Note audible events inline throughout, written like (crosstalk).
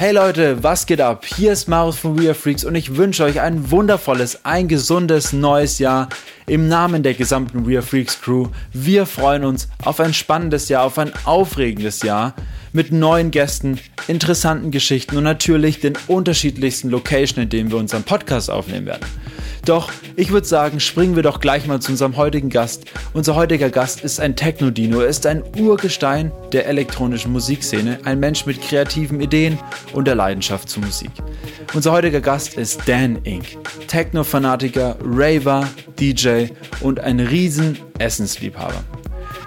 Hey Leute, was geht ab? Hier ist Marius von We Are Freaks und ich wünsche euch ein wundervolles, ein gesundes neues Jahr im Namen der gesamten We Are Freaks Crew. Wir freuen uns auf ein spannendes Jahr, auf ein aufregendes Jahr mit neuen Gästen, interessanten Geschichten und natürlich den unterschiedlichsten Locations, in denen wir unseren Podcast aufnehmen werden. Doch ich würde sagen, springen wir doch gleich mal zu unserem heutigen Gast. Unser heutiger Gast ist ein Techno-Dino, er ist ein Urgestein der elektronischen Musikszene, ein Mensch mit kreativen Ideen und der Leidenschaft zur Musik. Unser heutiger Gast ist Dan Inc., Techno-Fanatiker, Raver, DJ und ein riesen Essensliebhaber.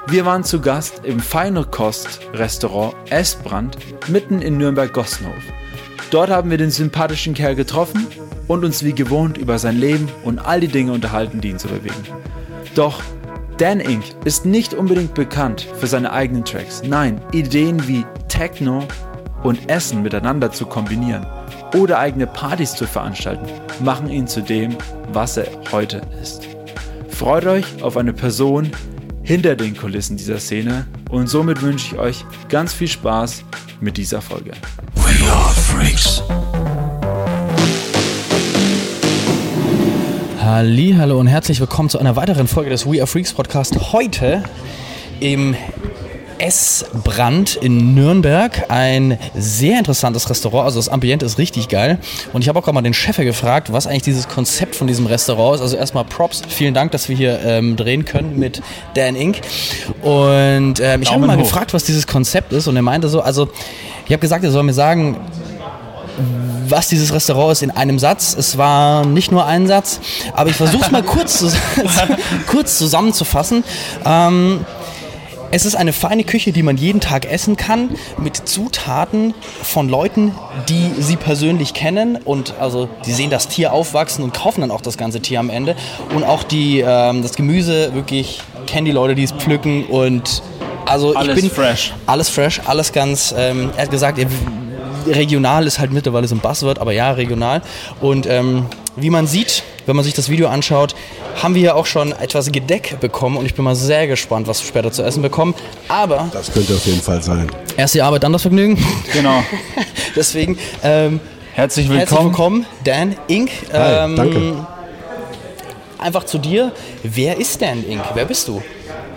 Wir waren zu Gast im Feinerkost-Restaurant Esbrand mitten in Nürnberg-Gossenhof. Dort haben wir den sympathischen Kerl getroffen und uns wie gewohnt über sein Leben und all die Dinge unterhalten, die ihn so bewegen. Doch Dan Inc. ist nicht unbedingt bekannt für seine eigenen Tracks. Nein, Ideen wie Techno und Essen miteinander zu kombinieren oder eigene Partys zu veranstalten, machen ihn zu dem, was er heute ist. Freut euch auf eine Person hinter den Kulissen dieser Szene und somit wünsche ich euch ganz viel Spaß mit dieser Folge. Freaks. Halli, hallo und herzlich willkommen zu einer weiteren Folge des We Are Freaks Podcast. Heute im Essbrand in Nürnberg. Ein sehr interessantes Restaurant. Also das Ambiente ist richtig geil. Und ich habe auch gerade mal den Chef gefragt, was eigentlich dieses Konzept von diesem Restaurant ist. Also erstmal Props. Vielen Dank, dass wir hier ähm, drehen können mit Dan Inc. Und ähm, ich habe mal hoch. gefragt, was dieses Konzept ist. Und er meinte so, also ich habe gesagt, er soll mir sagen, was dieses Restaurant ist in einem Satz. Es war nicht nur ein Satz, aber ich versuche es mal (laughs) kurz, zu, (laughs) kurz zusammenzufassen. Ähm, es ist eine feine Küche, die man jeden Tag essen kann, mit Zutaten von Leuten, die sie persönlich kennen und also die sehen das Tier aufwachsen und kaufen dann auch das ganze Tier am Ende. Und auch die, ähm, das Gemüse wirklich kennen die Leute, die es pflücken und also alles ich bin fresh. Alles fresh, alles ganz. Ähm, er hat gesagt, er regional ist halt mittlerweile so ein Buzzword, aber ja, regional. Und ähm, wie man sieht, wenn man sich das Video anschaut, haben wir ja auch schon etwas Gedeck bekommen und ich bin mal sehr gespannt, was wir später zu essen bekommen. Aber. Das könnte auf jeden Fall sein. Erst die Arbeit, dann das Vergnügen. Genau. (laughs) Deswegen. Ähm, herzlich willkommen. Herzlich willkommen, Dan Inc. Hi, ähm, danke. Einfach zu dir. Wer ist Dan Inc? Wer bist du?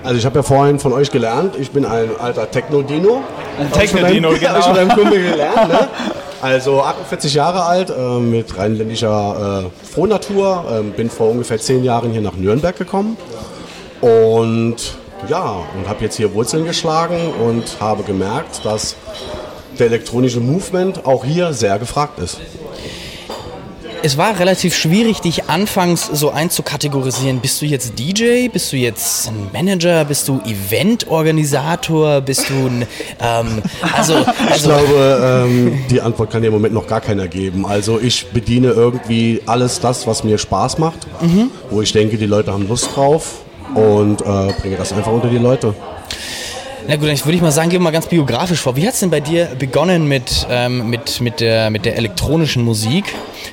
Also ich habe ja vorhin von euch gelernt, ich bin ein alter Techno-Dino. Ein Techno-Dino, genau. Habe ich von einem (laughs) Kumpel gelernt. Ne? (laughs) Also 48 Jahre alt, äh, mit rheinländischer äh, Frohnatur. Äh, bin vor ungefähr 10 Jahren hier nach Nürnberg gekommen. Und ja, und habe jetzt hier Wurzeln geschlagen und habe gemerkt, dass der elektronische Movement auch hier sehr gefragt ist es war relativ schwierig, dich anfangs so einzukategorisieren. Bist du jetzt DJ? Bist du jetzt ein Manager? Bist du Eventorganisator? Bist du ein. Ähm, also, also, Ich glaube, ähm, die Antwort kann dir im Moment noch gar keiner geben. Also, ich bediene irgendwie alles das, was mir Spaß macht, mhm. wo ich denke, die Leute haben Lust drauf und äh, bringe das einfach unter die Leute. Na gut, dann würde ich mal sagen, gehen wir mal ganz biografisch vor. Wie hat es denn bei dir begonnen mit, ähm, mit, mit, der, mit der elektronischen Musik?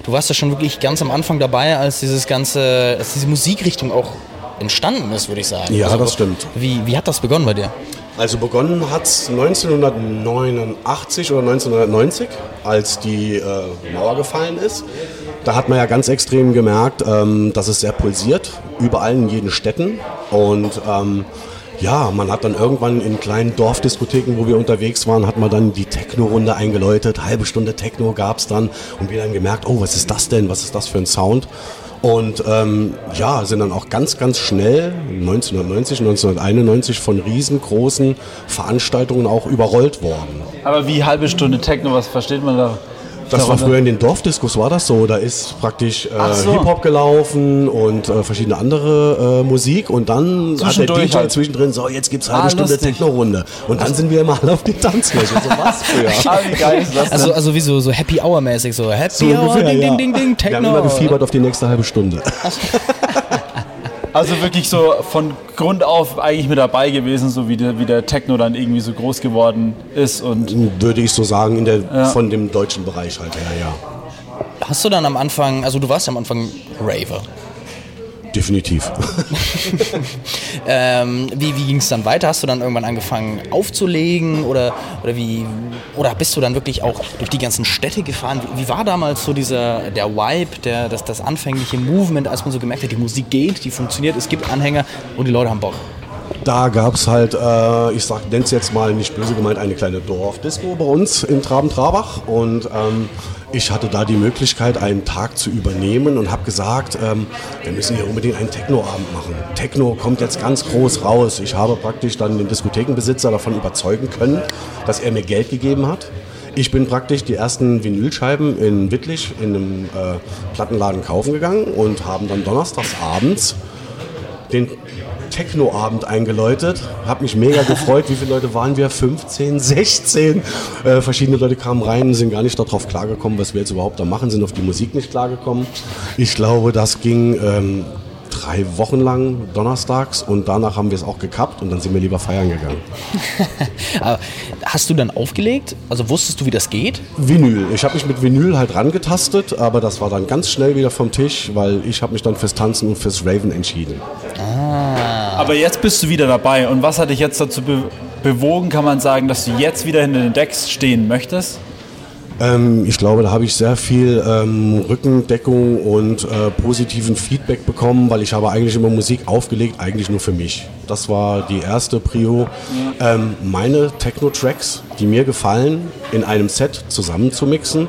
Du warst ja schon wirklich ganz am Anfang dabei, als dieses ganze, als diese Musikrichtung auch entstanden ist, würde ich sagen. Ja, also, das stimmt. Wie, wie hat das begonnen bei dir? Also begonnen hat es 1989 oder 1990, als die äh, Mauer gefallen ist. Da hat man ja ganz extrem gemerkt, ähm, dass es sehr pulsiert, überall in jeden Städten. Und ähm, ja, man hat dann irgendwann in kleinen Dorfdiskotheken, wo wir unterwegs waren, hat man dann die Techno-Runde eingeläutet. Halbe Stunde Techno gab es dann und wir dann gemerkt, oh, was ist das denn? Was ist das für ein Sound? Und ähm, ja, sind dann auch ganz, ganz schnell 1990, 1991 von riesengroßen Veranstaltungen auch überrollt worden. Aber wie halbe Stunde Techno, was versteht man da? Das war früher in den Dorfdiskos, war das so. Da ist praktisch äh, so. Hip-Hop gelaufen und äh, verschiedene andere äh, Musik. Und dann hat der DJ halt. zwischendrin so, jetzt gibt es halbe ah, Stunde Techno-Runde. Und dann sind wir immer alle auf die Tanzfläche. So was früher. (laughs) ah, wie geil ist das also, also wie so, so Happy Hour-mäßig. So Happy so Hour, ungefähr, ding, ja. ding, ding, ding, Techno. Wir haben immer gefiebert auf die nächste halbe Stunde. (laughs) Also wirklich so von Grund auf eigentlich mit dabei gewesen, so wie der, wie der Techno dann irgendwie so groß geworden ist. Und Würde ich so sagen, in der, ja. von dem deutschen Bereich halt her, ja. Hast du dann am Anfang, also du warst ja am Anfang Raver. Definitiv. (laughs) ähm, wie wie ging es dann weiter? Hast du dann irgendwann angefangen aufzulegen oder, oder, wie, oder bist du dann wirklich auch durch die ganzen Städte gefahren? Wie, wie war damals so dieser, der Vibe, der, das, das anfängliche Movement, als man so gemerkt hat, die Musik geht, die funktioniert, es gibt Anhänger und die Leute haben Bock? Da gab es halt, äh, ich nenne es jetzt mal nicht böse gemeint, eine kleine Dorfdisco bei uns in Traben-Trabach. Und ähm, ich hatte da die Möglichkeit, einen Tag zu übernehmen und habe gesagt, ähm, wir müssen hier unbedingt einen Techno-Abend machen. Techno kommt jetzt ganz groß raus. Ich habe praktisch dann den Diskothekenbesitzer davon überzeugen können, dass er mir Geld gegeben hat. Ich bin praktisch die ersten Vinylscheiben in Wittlich in einem äh, Plattenladen kaufen gegangen und haben dann donnerstags abends den Techno-Abend eingeläutet. Hab mich mega gefreut. Wie viele Leute waren wir? 15, 16. Äh, verschiedene Leute kamen rein, sind gar nicht darauf klargekommen, was wir jetzt überhaupt da machen, sind auf die Musik nicht klargekommen. Ich glaube, das ging ähm, drei Wochen lang donnerstags und danach haben wir es auch gekappt und dann sind wir lieber feiern gegangen. (laughs) hast du dann aufgelegt? Also wusstest du, wie das geht? Vinyl. Ich habe mich mit Vinyl halt rangetastet, aber das war dann ganz schnell wieder vom Tisch, weil ich habe mich dann fürs Tanzen und fürs Raven entschieden. Ah. Aber jetzt bist du wieder dabei und was hat dich jetzt dazu be bewogen, kann man sagen, dass du jetzt wieder hinter den Decks stehen möchtest? Ähm, ich glaube, da habe ich sehr viel ähm, Rückendeckung und äh, positiven Feedback bekommen, weil ich habe eigentlich immer Musik aufgelegt, eigentlich nur für mich. Das war die erste Prio. Ähm, meine Techno-Tracks, die mir gefallen, in einem Set zusammenzumixen,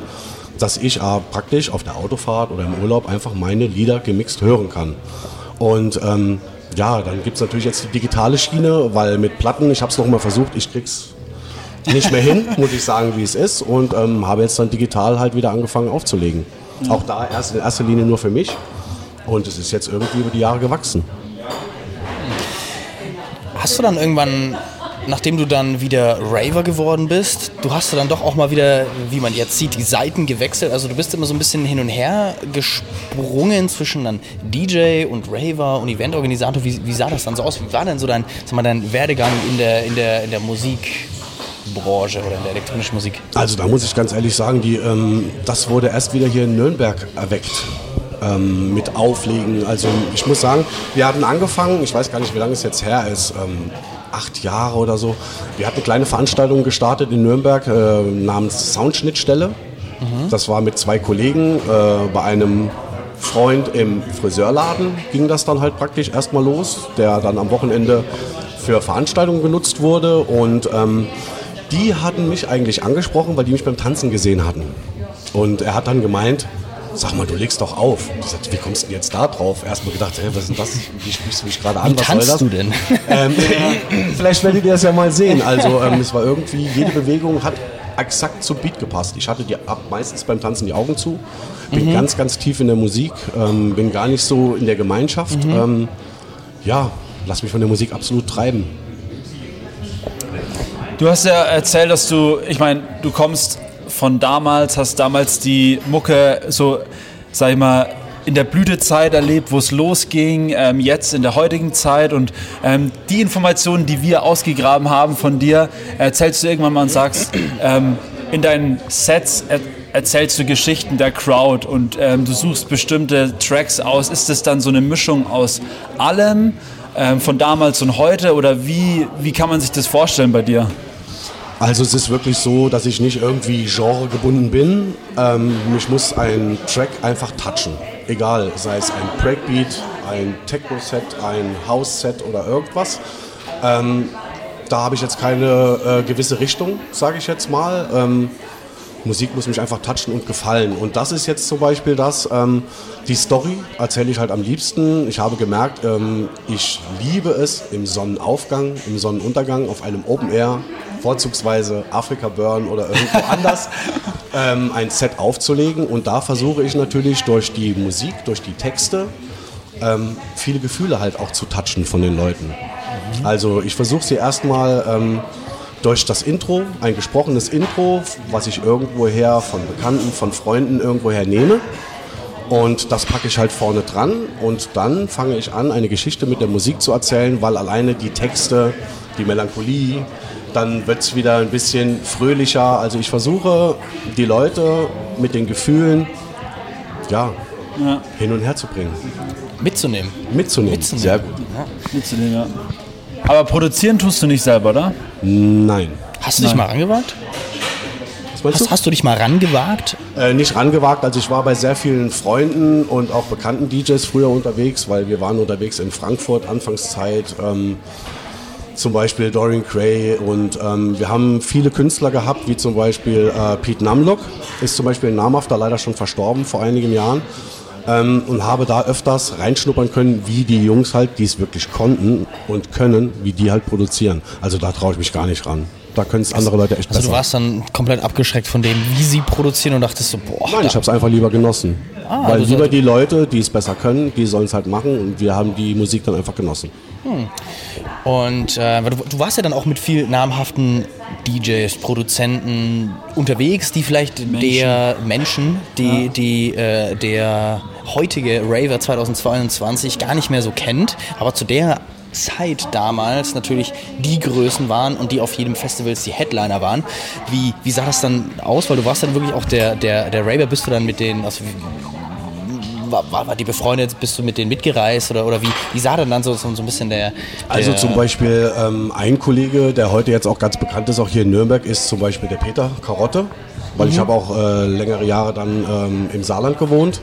dass ich äh, praktisch auf der Autofahrt oder im Urlaub einfach meine Lieder gemixt hören kann. Und ähm, ja, dann gibt es natürlich jetzt die digitale Schiene, weil mit Platten, ich habe es nochmal versucht, ich krieg's nicht mehr hin, muss ich sagen, wie es ist. Und ähm, habe jetzt dann digital halt wieder angefangen aufzulegen. Mhm. Auch da erst in erster Linie nur für mich. Und es ist jetzt irgendwie über die Jahre gewachsen. Hast du dann irgendwann, nachdem du dann wieder Raver geworden bist, du hast du dann doch auch mal wieder, wie man jetzt sieht, die Seiten gewechselt. Also du bist immer so ein bisschen hin und her gesprungen zwischen dann DJ und Raver und Eventorganisator. Wie, wie sah das dann so aus? Wie war denn so dein, sag mal, dein Werdegang in der, in der, in der Musik? Branche oder in der elektronischen Musik? Also da muss ich ganz ehrlich sagen, die, ähm, das wurde erst wieder hier in Nürnberg erweckt. Ähm, mit Auflegen. Also ich muss sagen, wir hatten angefangen, ich weiß gar nicht, wie lange es jetzt her ist, ähm, acht Jahre oder so. Wir hatten eine kleine Veranstaltung gestartet in Nürnberg äh, namens Soundschnittstelle. Mhm. Das war mit zwei Kollegen äh, bei einem Freund im Friseurladen ging das dann halt praktisch erstmal los, der dann am Wochenende für Veranstaltungen genutzt wurde und ähm, die hatten mich eigentlich angesprochen, weil die mich beim Tanzen gesehen hatten. Und er hat dann gemeint, sag mal, du legst doch auf. Ich sagte, wie kommst du denn jetzt da drauf? Erstmal gedacht, hey, was ist denn das? Wie sprichst du mich gerade an? Wie was tanzt soll das? du denn? Ähm, (laughs) vielleicht werdet ihr das ja mal sehen. Also ähm, es war irgendwie, jede Bewegung hat exakt zum Beat gepasst. Ich hatte die, ab meistens beim Tanzen die Augen zu, bin mhm. ganz, ganz tief in der Musik, ähm, bin gar nicht so in der Gemeinschaft. Mhm. Ähm, ja, lass mich von der Musik absolut treiben. Du hast ja erzählt, dass du, ich meine, du kommst von damals, hast damals die Mucke so, sag ich mal, in der Blütezeit erlebt, wo es losging, ähm, jetzt in der heutigen Zeit und ähm, die Informationen, die wir ausgegraben haben von dir, erzählst du irgendwann mal und sagst, (clears throat) ähm, in deinen Sets er erzählst du Geschichten der Crowd und ähm, du suchst bestimmte Tracks aus. Ist es dann so eine Mischung aus allem, ähm, von damals und heute oder wie, wie kann man sich das vorstellen bei dir? Also es ist wirklich so, dass ich nicht irgendwie genregebunden bin. Ähm, mich muss ein Track einfach touchen. Egal, sei es ein Breakbeat, ein Techno-Set, ein House-Set oder irgendwas. Ähm, da habe ich jetzt keine äh, gewisse Richtung, sage ich jetzt mal. Ähm, Musik muss mich einfach touchen und gefallen. Und das ist jetzt zum Beispiel das, ähm, die Story erzähle ich halt am liebsten. Ich habe gemerkt, ähm, ich liebe es im Sonnenaufgang, im Sonnenuntergang auf einem Open Air vorzugsweise Afrika Burn oder irgendwo (laughs) anders, ähm, ein Set aufzulegen. Und da versuche ich natürlich durch die Musik, durch die Texte, ähm, viele Gefühle halt auch zu touchen von den Leuten. Mhm. Also ich versuche sie erstmal ähm, durch das Intro, ein gesprochenes Intro, was ich irgendwoher von Bekannten, von Freunden irgendwoher nehme. Und das packe ich halt vorne dran und dann fange ich an, eine Geschichte mit der Musik zu erzählen, weil alleine die Texte, die Melancholie, dann wird es wieder ein bisschen fröhlicher. Also ich versuche die Leute mit den Gefühlen ja, ja. hin und her zu bringen. Mitzunehmen. Mitzunehmen. Mitzunehmen. Sehr gut. Ja. Mitzunehmen, ja. Aber produzieren tust du nicht selber, oder? Nein. Hast du dich mal rangewagt? Was Hast, hast, du dich mal rangewagt? Äh, nicht rangewagt, also ich war bei sehr vielen Freunden und auch bekannten DJs früher unterwegs, weil wir waren unterwegs in Frankfurt, Anfangszeit. Ähm, zum Beispiel Dorian Gray und ähm, wir haben viele Künstler gehabt, wie zum Beispiel äh, Pete Numlock, ist zum Beispiel ein namhafter, leider schon verstorben vor einigen Jahren. Ähm, und habe da öfters reinschnuppern können, wie die Jungs halt, die es wirklich konnten und können, wie die halt produzieren. Also da traue ich mich gar nicht ran. Da können es andere Leute echt Also besser. du warst dann komplett abgeschreckt von dem, wie sie produzieren und dachtest so, boah. Nein, ich habe es einfach lieber genossen. Ah, Weil du lieber die Leute, die es besser können, die sollen es halt machen und wir haben die Musik dann einfach genossen. Und äh, du, du warst ja dann auch mit viel namhaften DJs, Produzenten unterwegs, die vielleicht der Menschen, die, die äh, der heutige Raver 2022 gar nicht mehr so kennt, aber zu der Zeit damals natürlich die Größen waren und die auf jedem Festivals die Headliner waren. Wie, wie sah das dann aus? Weil du warst dann wirklich auch der, der, der Raver, bist du dann mit denen, also war, war, die befreundet, bist du mit denen mitgereist oder, oder wie, wie sah dann dann so, so, so ein bisschen der, der Also zum Beispiel ähm, ein Kollege, der heute jetzt auch ganz bekannt ist, auch hier in Nürnberg, ist zum Beispiel der Peter Karotte, weil Mhm. ich habe auch äh, längere Jahre dann ähm, im Saarland gewohnt.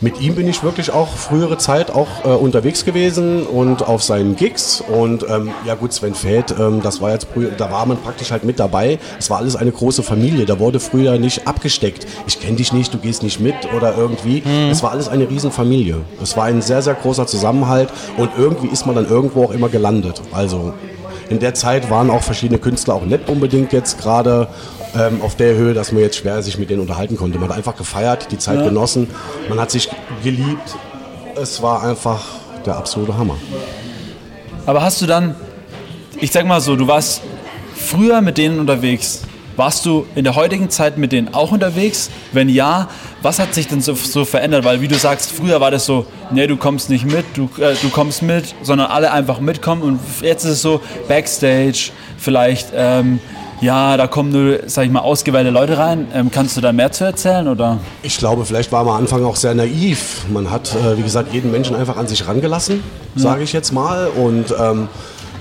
Mit ihm bin ich wirklich auch frühere Zeit auch äh, unterwegs gewesen und auf seinen Gigs. Und ähm, ja gut, Sven Feld, ähm, das war jetzt früher, da war man praktisch halt mit dabei. Es war alles eine große Familie. Da wurde früher nicht abgesteckt. Ich kenne dich nicht, du gehst nicht mit oder irgendwie. Es war alles eine Riesenfamilie. Es war ein sehr, sehr großer Zusammenhalt und irgendwie ist man dann irgendwo auch immer gelandet. Also in der Zeit waren auch verschiedene Künstler auch nicht unbedingt jetzt gerade ähm, auf der Höhe, dass man jetzt schwer sich mit denen unterhalten konnte. Man hat einfach gefeiert, die Zeit genossen, man hat sich geliebt. Es war einfach der absolute Hammer. Aber hast du dann, ich sag mal so, du warst früher mit denen unterwegs. Warst du in der heutigen Zeit mit denen auch unterwegs? Wenn ja, was hat sich denn so, so verändert? Weil wie du sagst, früher war das so, nee, du kommst nicht mit, du, äh, du kommst mit, sondern alle einfach mitkommen. Und jetzt ist es so, Backstage, vielleicht, ähm, ja, da kommen nur, sag ich mal, ausgewählte Leute rein. Ähm, kannst du da mehr zu erzählen? Oder? Ich glaube, vielleicht war man am Anfang auch sehr naiv. Man hat, äh, wie gesagt, jeden Menschen einfach an sich rangelassen, sage ich jetzt mal. Und ähm,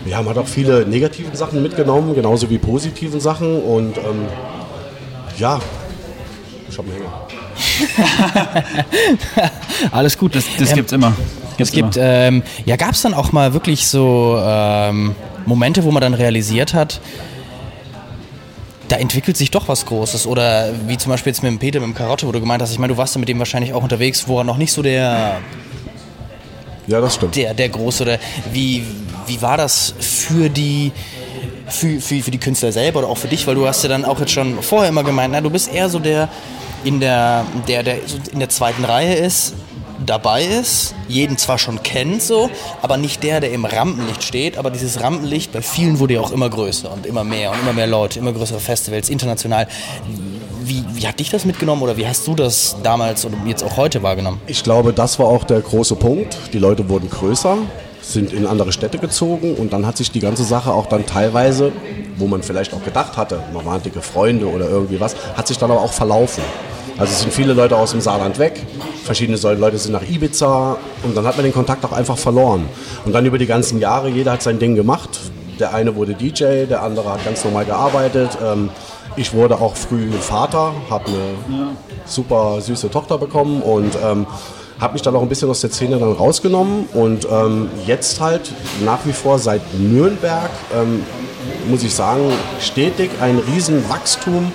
ja, man hat auch viele negative Sachen mitgenommen, genauso wie positiven Sachen. Und ähm, ja, ich habe einen Hänger. (laughs) Alles gut. Das, das Ähm, gibt's immer. Es gibt, ähm, ja, gab es dann auch mal wirklich so ähm, Momente, wo man dann realisiert hat, da entwickelt sich doch was Großes. Oder wie zum Beispiel jetzt mit dem Peter, mit dem Karotte, wo du gemeint hast, ich meine, du warst ja mit dem wahrscheinlich auch unterwegs, wo er noch nicht so der, Ja, das stimmt. der, der Große oder wie, wie war das für die, für, für, für die Künstler selber oder auch für dich? Weil du hast ja dann auch jetzt schon vorher immer gemeint, na, du bist eher so der, in der, der, der in der zweiten Reihe ist, dabei ist, jeden zwar schon kennt so, aber nicht der, der im Rampenlicht steht, aber dieses Rampenlicht bei vielen wurde ja auch immer größer und immer mehr und immer mehr Leute, immer größere Festivals, international. Wie, wie hat dich das mitgenommen oder wie hast du das damals oder jetzt auch heute wahrgenommen? Ich glaube, das war auch der große Punkt. Die Leute wurden größer, sind in andere Städte gezogen und dann hat sich die ganze Sache auch dann teilweise, wo man vielleicht auch gedacht hatte, man waren dicke Freunde oder irgendwie was, hat sich dann aber auch verlaufen. Also es sind viele Leute aus dem Saarland weg, verschiedene Leute sind nach Ibiza und dann hat man den Kontakt auch einfach verloren. Und dann über die ganzen Jahre, jeder hat sein Ding gemacht. Der eine wurde DJ, der andere hat ganz normal gearbeitet. Ähm, ich wurde auch früh Vater, habe eine super süße Tochter bekommen und ähm, habe mich dann auch ein bisschen aus der Szene dann rausgenommen und ähm, jetzt halt nach wie vor seit Nürnberg, ähm, muss ich sagen, stetig ein Riesenwachstum,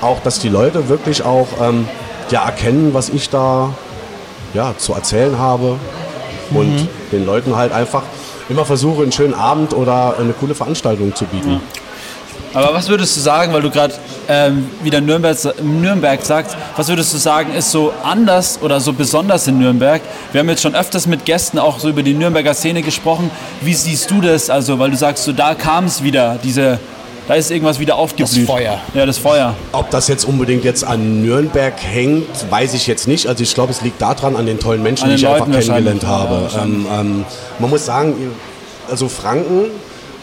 auch dass die Leute wirklich auch ähm, ja, erkennen, was ich da ja, zu erzählen habe und den Leuten halt einfach immer versuche, einen schönen Abend oder eine coole Veranstaltung zu bieten. Aber was würdest du sagen, weil du gerade ähm, wieder Nürnberg, Nürnberg sagst, was würdest du sagen, ist so anders oder so besonders in Nürnberg? Wir haben jetzt schon öfters mit Gästen auch so über die Nürnberger Szene gesprochen. Wie siehst du das? Also, weil du sagst, so da kam es wieder, diese, da ist irgendwas wieder aufgeblüht. Feuer. Ja, das Feuer. Ob das jetzt unbedingt jetzt an Nürnberg hängt, weiß ich jetzt nicht. Also ich glaube, es liegt daran, an den tollen Menschen, An die den ich einfach Leuten kennengelernt wahrscheinlich. Ja, habe. wahrscheinlich. ähm, ähm, man muss sagen, also Franken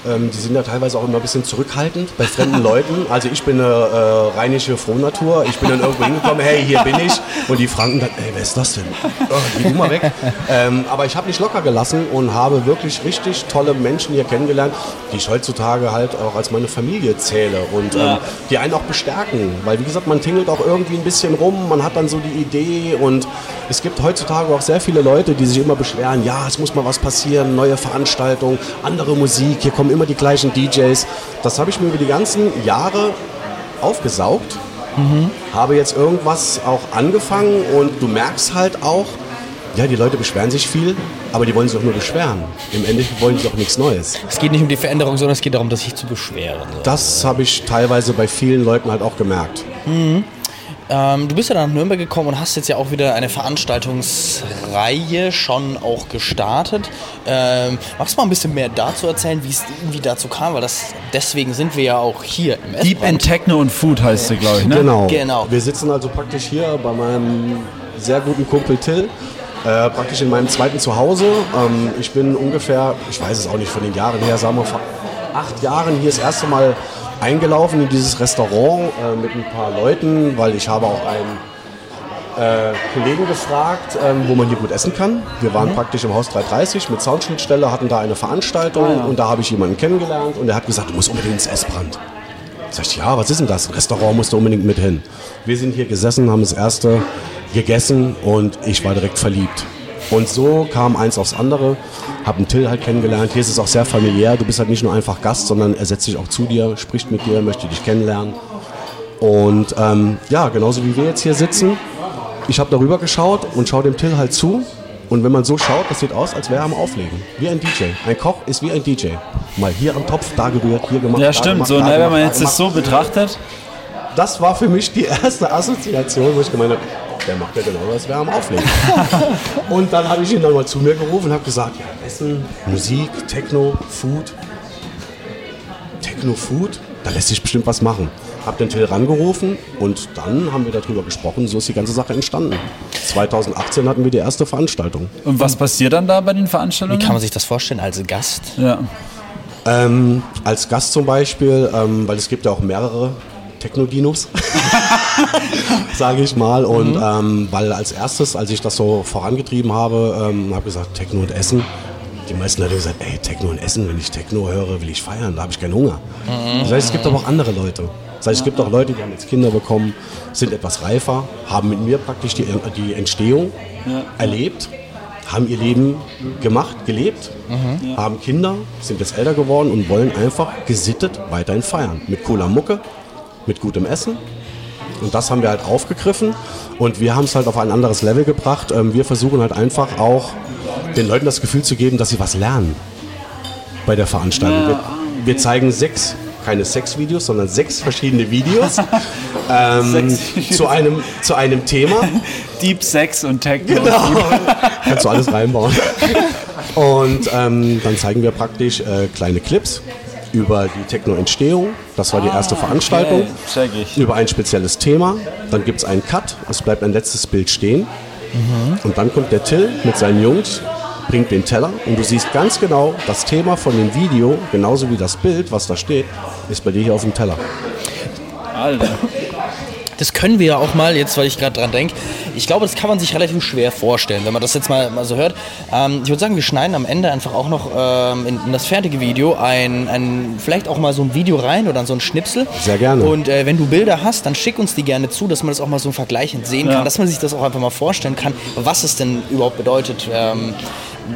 ähm, die sind ja teilweise auch immer ein bisschen zurückhaltend bei fremden (laughs) Leuten. Also ich bin eine äh, rheinische Frohnatur. Ich bin dann irgendwo hingekommen, hey, hier bin ich. Und die Franken dann, ey, wer ist das denn? Oh, geh du mal weg. Ähm, aber ich habe nicht locker gelassen und habe wirklich richtig tolle Menschen hier kennengelernt, die ich heutzutage halt auch als meine Familie zähle und ähm, die einen auch bestärken. Weil wie gesagt, man tingelt auch irgendwie ein bisschen rum, man hat dann so die Idee und es gibt heutzutage auch sehr viele Leute, die sich immer beschweren, ja, es muss mal was passieren, neue Veranstaltungen, andere Musik, hier kommen immer die gleichen DJs. Das habe ich mir über die ganzen Jahre aufgesaugt, mhm. habe jetzt irgendwas auch angefangen und du merkst halt auch, ja, die Leute beschweren sich viel, aber die wollen sich auch nur beschweren. Im Endeffekt wollen sie auch nichts Neues. Es geht nicht um die Veränderung, sondern es geht darum, sich zu beschweren. Das habe ich teilweise bei vielen Leuten halt auch gemerkt. Mhm. Ähm, du bist ja dann nach Nürnberg gekommen und hast jetzt ja auch wieder eine Veranstaltungsreihe schon auch gestartet. Ähm, magst du mal ein bisschen mehr dazu erzählen, wie es irgendwie dazu kam? Weil das, deswegen sind wir ja auch hier im Deep in Techno und Food heißt sie, glaube ich, ne? Genau. genau. Wir sitzen also praktisch hier bei meinem sehr guten Kumpel Till. Äh, praktisch in meinem zweiten Zuhause. Ähm, ich bin ungefähr, ich weiß es auch nicht von den Jahren her, sagen wir vor acht Jahren hier das erste Mal eingelaufen in dieses Restaurant äh, mit ein paar Leuten, weil ich habe auch einen äh, Kollegen gefragt, ähm, wo man hier gut essen kann. Wir waren mhm. praktisch im Haus 330 mit Soundschnittstelle, hatten da eine Veranstaltung ah, ja. und da habe ich jemanden kennengelernt und der hat gesagt, du musst unbedingt ins Essbrand. Sag ich, ja, was ist denn das? Ein Restaurant musst du unbedingt mit hin. Wir sind hier gesessen, haben das erste gegessen und ich war direkt verliebt. Und so kam eins aufs andere. Hab einen Till halt kennengelernt. Hier ist es auch sehr familiär. Du bist halt nicht nur einfach Gast, sondern er setzt sich auch zu dir, spricht mit dir, möchte dich kennenlernen. Und ähm, ja, genauso wie wir jetzt hier sitzen. Ich habe darüber geschaut und schaue dem Till halt zu. Und wenn man so schaut, das sieht aus, als wäre er am Auflegen. Wie ein DJ. Ein Koch ist wie ein DJ. Mal hier am Topf, da gerührt, hier gemacht. Ja, stimmt. Gemacht, so, ne, wenn man jetzt das so betrachtet. Das war für mich die erste Assoziation, wo ich gemeint habe, der macht ja genau das, wäre am Auflegen. (laughs) und dann habe ich ihn dann mal zu mir gerufen und habe gesagt, ja, Essen, Musik, Techno, Food. Techno, Food, da lässt sich bestimmt was machen. Hab den Till rangerufen und dann haben wir darüber gesprochen, so ist die ganze Sache entstanden. 2018 hatten wir die erste Veranstaltung. Und was passiert dann da bei den Veranstaltungen? Wie kann man sich das vorstellen als Gast? Ja. Ähm, als Gast zum Beispiel, ähm, weil es gibt ja auch mehrere Techno-Dinos, (laughs) sage ich mal. Und mhm. ähm, weil als erstes, als ich das so vorangetrieben habe, ähm, habe ich gesagt, Techno und Essen. Die meisten Leute haben gesagt, ey, Techno und Essen, wenn ich Techno höre, will ich feiern, da habe ich keinen Hunger. Mhm. Das heißt, es gibt aber auch andere Leute. Das heißt, es gibt auch Leute, die haben jetzt Kinder bekommen, sind etwas reifer, haben mit mir praktisch die, die Entstehung ja. erlebt, haben ihr Leben gemacht, gelebt, mhm. haben Kinder, sind jetzt älter geworden und wollen einfach gesittet weiterhin feiern. Mit cooler Mucke, mit gutem Essen. Und das haben wir halt aufgegriffen und wir haben es halt auf ein anderes Level gebracht. Ähm, wir versuchen halt einfach auch den Leuten das Gefühl zu geben, dass sie was lernen bei der Veranstaltung. Wir, wir zeigen sechs, keine Sexvideos, sondern sechs verschiedene Videos (laughs) ähm, zu, einem, zu einem Thema. (laughs) Deep Sex und Techno. Genau. (laughs) Kannst du alles reinbauen. Und ähm, dann zeigen wir praktisch äh, kleine Clips über die Techno-Entstehung. Das war die erste ah, Veranstaltung. Okay. Über ein spezielles Thema. Dann gibt es einen Cut. Es bleibt ein letztes Bild stehen. Mhm. Und dann kommt der Till mit seinen Jungs, bringt den Teller und du siehst ganz genau, das Thema von dem Video, genauso wie das Bild, was da steht, ist bei dir hier auf dem Teller. Alter. Das können wir ja auch mal, jetzt weil ich gerade dran denke, ich glaube, das kann man sich relativ schwer vorstellen, wenn man das jetzt mal, mal so hört. Ähm, ich würde sagen, wir schneiden am Ende einfach auch noch ähm, in, in, das fertige Video ein, ein, vielleicht auch mal so ein Video rein oder so ein Schnipsel. Sehr gerne. Und äh, wenn du Bilder hast, dann schick uns die gerne zu, dass man das auch mal so vergleichend sehen ja. kann, dass man sich das auch einfach mal vorstellen kann, was es denn überhaupt bedeutet. Ähm,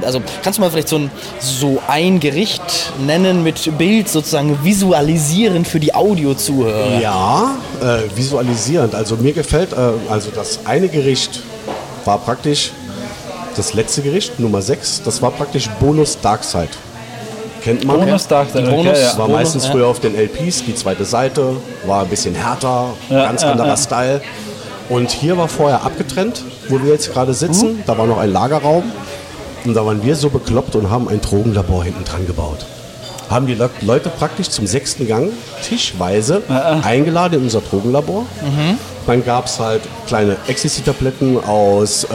also kannst du mal vielleicht so ein, so ein Gericht nennen mit Bild sozusagen visualisieren für die Audiozuhörer? Ja, äh, visualisierend. Also mir gefällt, äh, also das eine Gericht war praktisch das letzte Gericht, Nummer 6, das war praktisch Bonus Darkside. Kennt man? Bonus Darkside, die Bonus okay, ja. war Bonus, meistens ja. früher auf den LPs, die zweite Seite, war ein bisschen härter, ja, ganz anderer Style. Und hier war vorher abgetrennt, wo wir jetzt gerade sitzen. Mhm. Da war noch ein Lagerraum. Und da waren wir so bekloppt und haben ein Drogenlabor hinten dran gebaut. haben die Le Leute praktisch zum sechsten Gang tischweise eingeladen in unser Drogenlabor. Dann gab es halt kleine Ecstasy-Tabletten aus äh,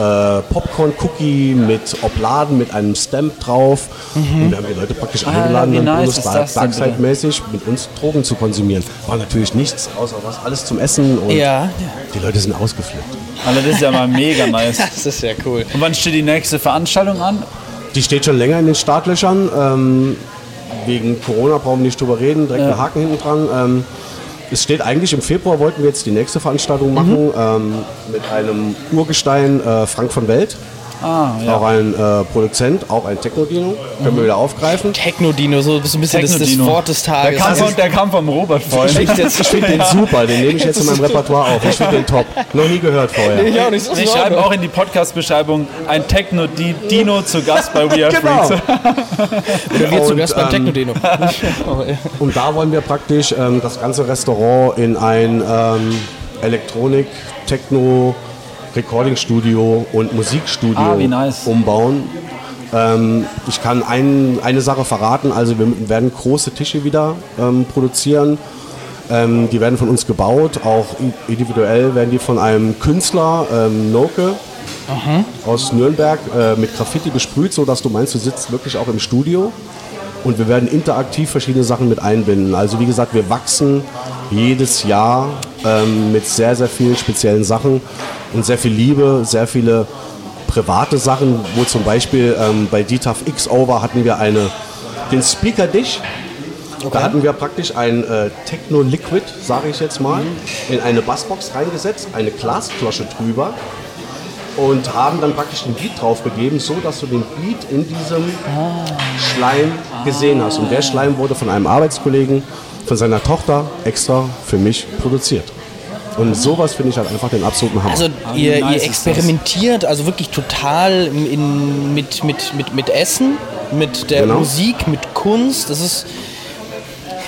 Popcorn-Cookie mit Obladen, mit einem Stamp drauf. Und wir haben die Leute praktisch eingeladen, wie dann nice bitte? Darkside-mäßig mit uns Drogen zu konsumieren. War natürlich nichts, außer was, alles zum Essen und Ja, die Leute sind ausgeflippt. Alter, das ist ja mal mega (laughs) nice. das ist ja cool. Und wann steht die nächste Veranstaltung an? Die steht schon länger in den Startlöchern. Ähm, wegen Corona brauchen wir nicht drüber reden, direkt einen Haken hinten dran. Ähm, es steht eigentlich im Februar, wollten wir jetzt die nächste Veranstaltung machen ähm, mit einem Urgestein äh, Frank von Welt. Ah, ja. Auch ein äh, Produzent, auch ein Techno-Dino. Können wir wieder aufgreifen. Techno-Dino, so ein bisschen das, das. Wort des Der Tages. kam, Also, von, der kam vom Robert vorhin. Ich finde find den super, den nehme ich jetzt in meinem Repertoire auf. Ich finde den top. Noch nie gehört vorher. ich auch nicht so Ich schreibe auch in die Podcast-Beschreibung ein Techno-Dino zu Gast bei We Are Genau. Freaks. Oder wir zu Und, Gast beim Techno-Dino. (laughs) Und da wollen wir praktisch ähm, das ganze Restaurant in ein ähm, Elektronik, Techno, Recording-Studio und Musikstudio Ah, nice. umbauen. Ähm, ich kann ein, eine Sache verraten, also wir werden große Tische wieder ähm, produzieren. Ähm, die werden von uns gebaut, auch individuell werden die von einem Künstler, ähm, Noke, aus Nürnberg, äh, mit Graffiti besprüht, sodass du meinst, du sitzt wirklich auch im Studio. Und wir werden interaktiv verschiedene Sachen mit einbinden. Also wie gesagt, wir wachsen jedes Jahr ähm, mit sehr, sehr vielen speziellen Sachen und sehr viel Liebe, sehr viele private Sachen, wo zum Beispiel ähm, bei DTAF X-Over hatten wir eine, den Speaker-Dish. Da hatten wir praktisch ein äh, Techno-Liquid, sage ich jetzt mal, in eine Bassbox reingesetzt, eine Glasflasche drüber und haben dann praktisch den Beat drauf gegeben, so dass du den Beat in diesem Schleim gesehen hast. Und der Schleim wurde von einem Arbeitskollegen, von seiner Tochter extra für mich produziert. Und sowas finde ich halt einfach den absoluten Hammer. Also wie ihr, nice ihr experimentiert also wirklich total in, mit, mit, mit, mit Essen, mit der Genau. Musik, mit Kunst. Das ist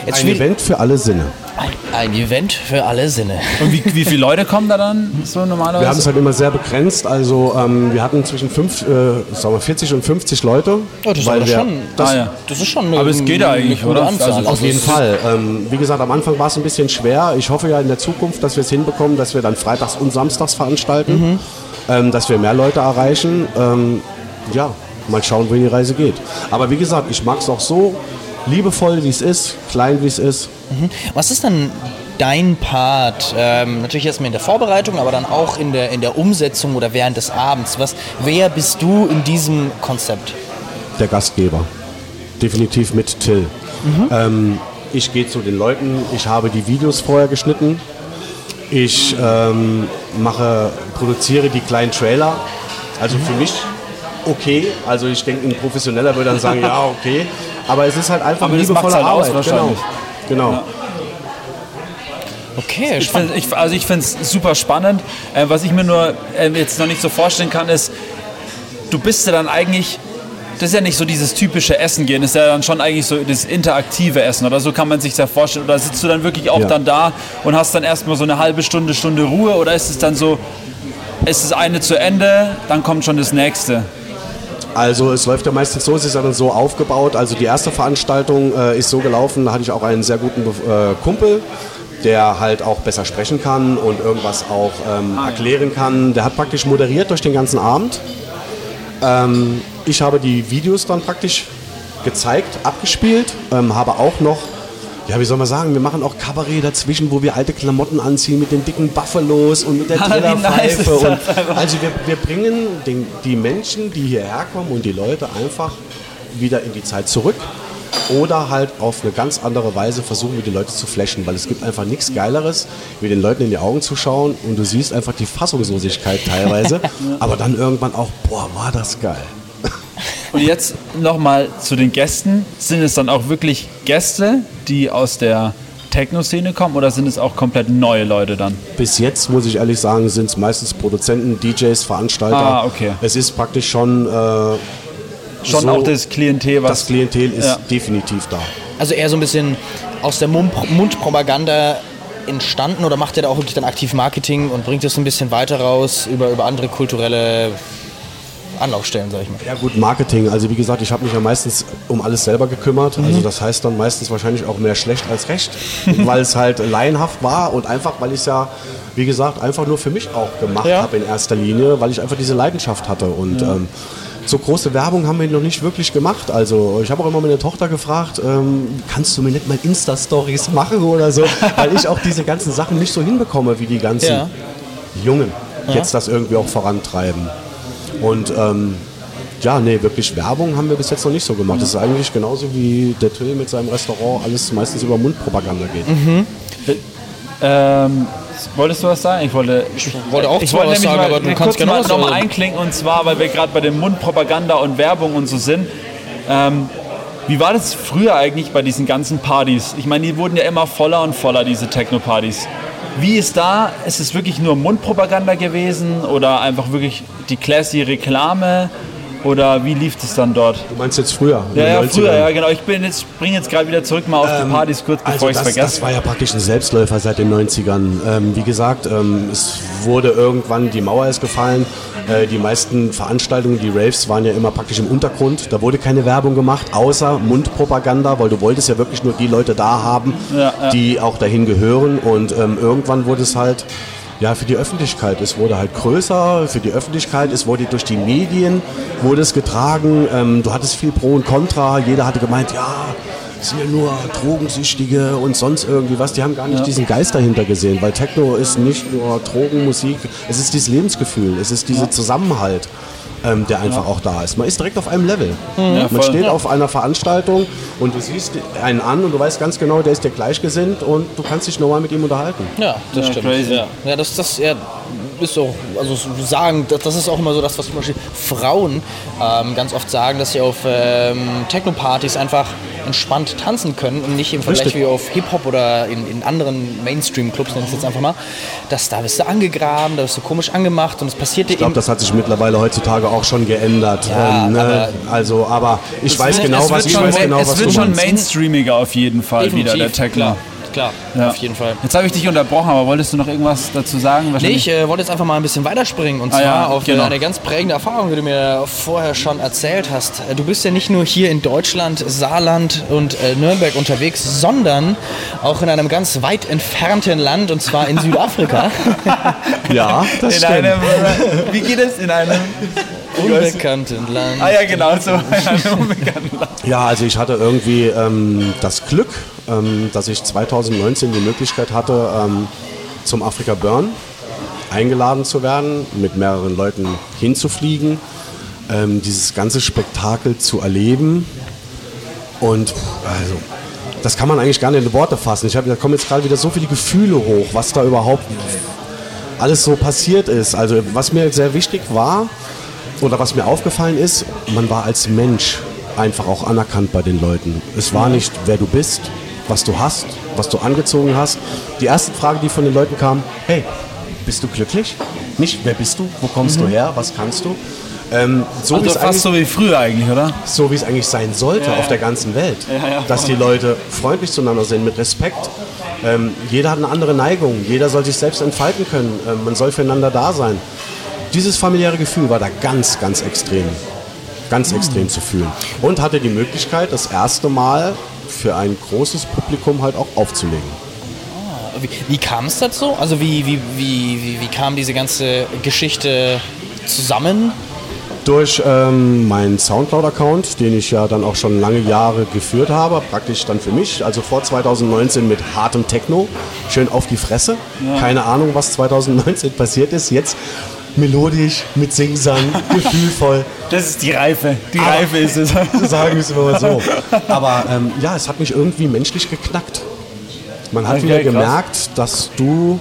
jetzt ein Event für alle Sinne. Ein, ein Event für alle Sinne. Und wie, wie viele Leute kommen da dann so Wir haben es normalerweise? halt immer sehr begrenzt. Also ähm, wir hatten zwischen fünf, äh, sagen wir 40 und 50 Leute. Oh, das, ist weil aber wir, schon, das, Ah, ja. das ist schon eine, Aber es geht eine eigentlich, oder? Anzahl. Also Auf jeden Fall. Ähm, wie gesagt, am Anfang war es ein bisschen schwer. Ich hoffe ja in der Zukunft, dass wir es hinbekommen, dass wir dann freitags und samstags veranstalten, ähm, dass wir mehr Leute erreichen. Ähm, ja, mal schauen, wohin die Reise geht. Aber wie gesagt, ich mag es auch so liebevoll, wie es ist, klein, wie es ist. Was ist dann dein Part? Ähm, natürlich erstmal in der Vorbereitung, aber dann auch in der, in der Umsetzung oder während des Abends. Was, wer bist du in diesem Konzept? der Gastgeber. Definitiv mit Till. Ähm, ich gehe zu den Leuten, ich habe die Videos vorher geschnitten. Ich ähm, mache, produziere die kleinen Trailer. Also für mich okay. Also ich denke, ein Professioneller würde dann sagen, (laughs) ja, okay. Aber es ist halt einfach Aber das liebevolle macht's halt aus Arbeit. wahrscheinlich. Genau. Genau. Okay, Ich find, ich, also ich finde es super spannend. Äh, was ich mir nur äh, jetzt noch nicht so vorstellen kann, ist, du bist ja dann eigentlich, das ist ja nicht so dieses typische Essen gehen, das ist ja dann schon eigentlich so das interaktive Essen oder so kann man sich ja vorstellen. Oder sitzt du dann wirklich auch Ja. dann da und hast dann erstmal so eine halbe Stunde, Stunde Ruhe oder ist es dann so, ist das eine zu Ende, dann kommt schon das nächste? Also es läuft ja meistens so, es ist ja dann so aufgebaut. Also die erste Veranstaltung äh, ist so gelaufen, da hatte ich auch einen sehr guten äh, Kumpel, der halt auch besser sprechen kann und irgendwas auch ähm, erklären kann. Der hat praktisch moderiert durch den ganzen Abend. Ähm, ich habe die Videos dann praktisch gezeigt, abgespielt, ähm, habe auch noch, ja wie soll man sagen, wir machen auch Kabarett dazwischen, wo wir alte Klamotten anziehen mit den dicken Buffalos und mit der (laughs) Ah, Trillerpfeife. ist und, also wir, wir bringen den, die Menschen, die hierher kommen und die Leute einfach wieder in die Zeit zurück oder halt auf eine ganz andere Weise versuchen wir die Leute zu flashen, weil es gibt einfach nichts Geileres, wie den Leuten in die Augen zu schauen und du siehst einfach die Fassungslosigkeit teilweise, (laughs) aber dann irgendwann auch, boah, war das geil. Und jetzt nochmal zu den Gästen. Sind es dann auch wirklich Gäste, die aus der Techno-Szene kommen oder sind es auch komplett neue Leute dann? Bis jetzt, muss ich ehrlich sagen, sind es meistens Produzenten, DJs, Veranstalter. Ah, okay. Es ist praktisch schon, äh, Schon So, auch das Klientel, was. das Klientel ist Ja. definitiv da. Also eher so ein bisschen aus der Mund Mundpropaganda entstanden oder macht ihr da auch wirklich dann aktiv Marketing und bringt es ein bisschen weiter raus über, über andere kulturelle Anlaufstellen, sag ich mal. Ja gut, Marketing. Also wie gesagt, ich habe mich ja meistens um alles selber gekümmert. Mhm. Also das heißt dann meistens wahrscheinlich auch mehr schlecht als recht, (laughs) weil es halt laienhaft war und einfach, weil ich es ja, wie gesagt, einfach nur für mich auch gemacht Ja. habe in erster Linie, weil ich einfach diese Leidenschaft hatte. Und ähm, so große Werbung haben wir noch nicht wirklich gemacht. Also ich habe auch immer meine Tochter gefragt, ähm, kannst du mir nicht mal Insta-Stories machen oder so, (laughs) weil ich auch diese ganzen Sachen nicht so hinbekomme wie die ganzen Ja. Jungen jetzt das irgendwie auch vorantreiben. Und ähm, ja, nee, wirklich Werbung haben wir bis jetzt noch nicht so gemacht. Das ist eigentlich genauso wie der Till mit seinem Restaurant alles meistens über Mundpropaganda geht. Ähm, wolltest du was sagen? Ich wollte, ich wollte auch ich zwar wollte was sagen, mal aber du kannst kurz gerne mal einklinken und zwar, weil wir gerade bei dem Mundpropaganda und Werbung und so sind. Ähm, wie war das früher eigentlich bei diesen ganzen Partys? Ich meine, die wurden ja immer voller und voller, diese Techno-Partys. Wie ist da? Ist es wirklich nur Mundpropaganda gewesen oder einfach wirklich die classy Reklame? Oder wie lief es dann dort? Du meinst jetzt früher? Ja, ja, 90ern? früher, ja, genau. Ich bin jetzt, spring jetzt gerade wieder zurück mal auf die Partys kurz, bevor Also ich es das, vergesse. das war ja praktisch ein Selbstläufer seit den 90ern. Ähm, wie gesagt, ähm, es wurde irgendwann, die Mauer ist gefallen. Äh, die meisten Veranstaltungen, die Raves, waren ja immer praktisch im Untergrund. Da wurde keine Werbung gemacht, außer Mundpropaganda, weil du wolltest ja wirklich nur die Leute da haben, Ja, ja. die auch dahin gehören. Und ähm, irgendwann wurde es halt ja, für die Öffentlichkeit. Es wurde halt größer für die Öffentlichkeit. Es wurde durch die Medien wurde es getragen. Ähm, du hattest viel Pro und Contra. Jeder hatte gemeint, ja, es sind ja nur Drogensüchtige und sonst irgendwie was. Die haben gar nicht diesen Geist dahinter gesehen, weil Techno ist nicht nur Drogenmusik. Es ist dieses Lebensgefühl. Es ist dieser Zusammenhalt. Ähm, der einfach auch da ist. Man ist direkt auf einem Level. Man voll. steht auf einer Veranstaltung und du siehst einen an und du weißt ganz genau, der ist dir gleichgesinnt und du kannst dich normal mit ihm unterhalten. Ja, das Ja, stimmt. crazy. Ja, ja das, das ja, ist so, also so sagen, das, das ist auch immer so das, was zum Beispiel Frauen ähm, ganz oft sagen, dass sie auf ähm, Techno-Partys einfach entspannt tanzen können und nicht im Vergleich Richtig. wie auf Hip-Hop oder in, in anderen Mainstream-Clubs, nenne ich es jetzt einfach mal, dass da wirst du angegraben, da wirst du komisch angemacht und es passiert Ich glaube, das hat sich mittlerweile heutzutage auch schon geändert. Ja, ähm, ne? aber- also, aber ich weiß wird- genau, es was wird ich weiß genau, es was wird du schon meinst. mainstreamiger auf jeden Fall wieder, der definitiv, Techno. klar, klar, Ja. auf jeden Fall. Jetzt habe ich dich unterbrochen, aber wolltest du noch irgendwas dazu sagen? Nee, ich äh, wollte jetzt einfach mal ein bisschen weiterspringen und Ah zwar ja, auf genau. eine ganz prägende Erfahrung, die du mir vorher schon erzählt hast. Äh, Du bist ja nicht nur hier in Deutschland, Saarland und äh, Nürnberg unterwegs, sondern auch in einem ganz weit entfernten Land und zwar in (laughs) Südafrika. Ja, das in stimmt. einem, äh, wie geht es? In einem, Unbekannten Land. ah ja genau, so in einem unbekannten Land. Ja, also ich hatte irgendwie ähm, das Glück, ähm, dass ich 2019 die Möglichkeit hatte, ähm, zum Afrika Burn eingeladen zu werden, mit mehreren Leuten hinzufliegen, ähm, dieses ganze Spektakel zu erleben. Und also, das kann man eigentlich gar nicht in Worte fassen. Ich habe, da kommen jetzt gerade wieder so viele Gefühle hoch, was da überhaupt alles so passiert ist. Also was mir sehr wichtig war oder was mir aufgefallen ist, man war als Mensch einfach auch anerkannt bei den Leuten. Es war nicht, wer du bist, was du hast, was du angezogen hast. Die erste Frage, die von den Leuten kam, hey, bist du glücklich? Nicht, wer bist du? Wo kommst du her? Was kannst du? Ähm, so, wie Also es fast eigentlich, so wie früher eigentlich, oder? so wie es eigentlich sein sollte auf der ganzen Welt. Dass die Leute freundlich zueinander sind, mit Respekt. Ähm, jeder hat eine andere Neigung, jeder soll sich selbst entfalten können, ähm, man soll füreinander da sein. Dieses familiäre Gefühl war da ganz, ganz extrem. Ganz extrem zu fühlen. Und hatte die Möglichkeit, das erste Mal für ein großes Publikum halt auch aufzulegen. Wie, wie kam es dazu? Also wie, wie, wie, wie, kam diese ganze Geschichte zusammen? Durch ähm, meinen Soundcloud-Account, den ich ja dann auch schon lange Jahre geführt habe, praktisch dann für mich, also vor 2019 mit hartem Techno, schön auf die Fresse. Keine Ahnung, was 2019 (laughs) passiert ist. Jetzt melodisch, mit Singsang, (laughs) gefühlvoll, Das ist die Reife. Die Reife ist es. (laughs) sagen wir es mal so. (laughs) Aber ähm, ja, es hat mich irgendwie menschlich geknackt. Man hat Okay, wieder krass. gemerkt, dass du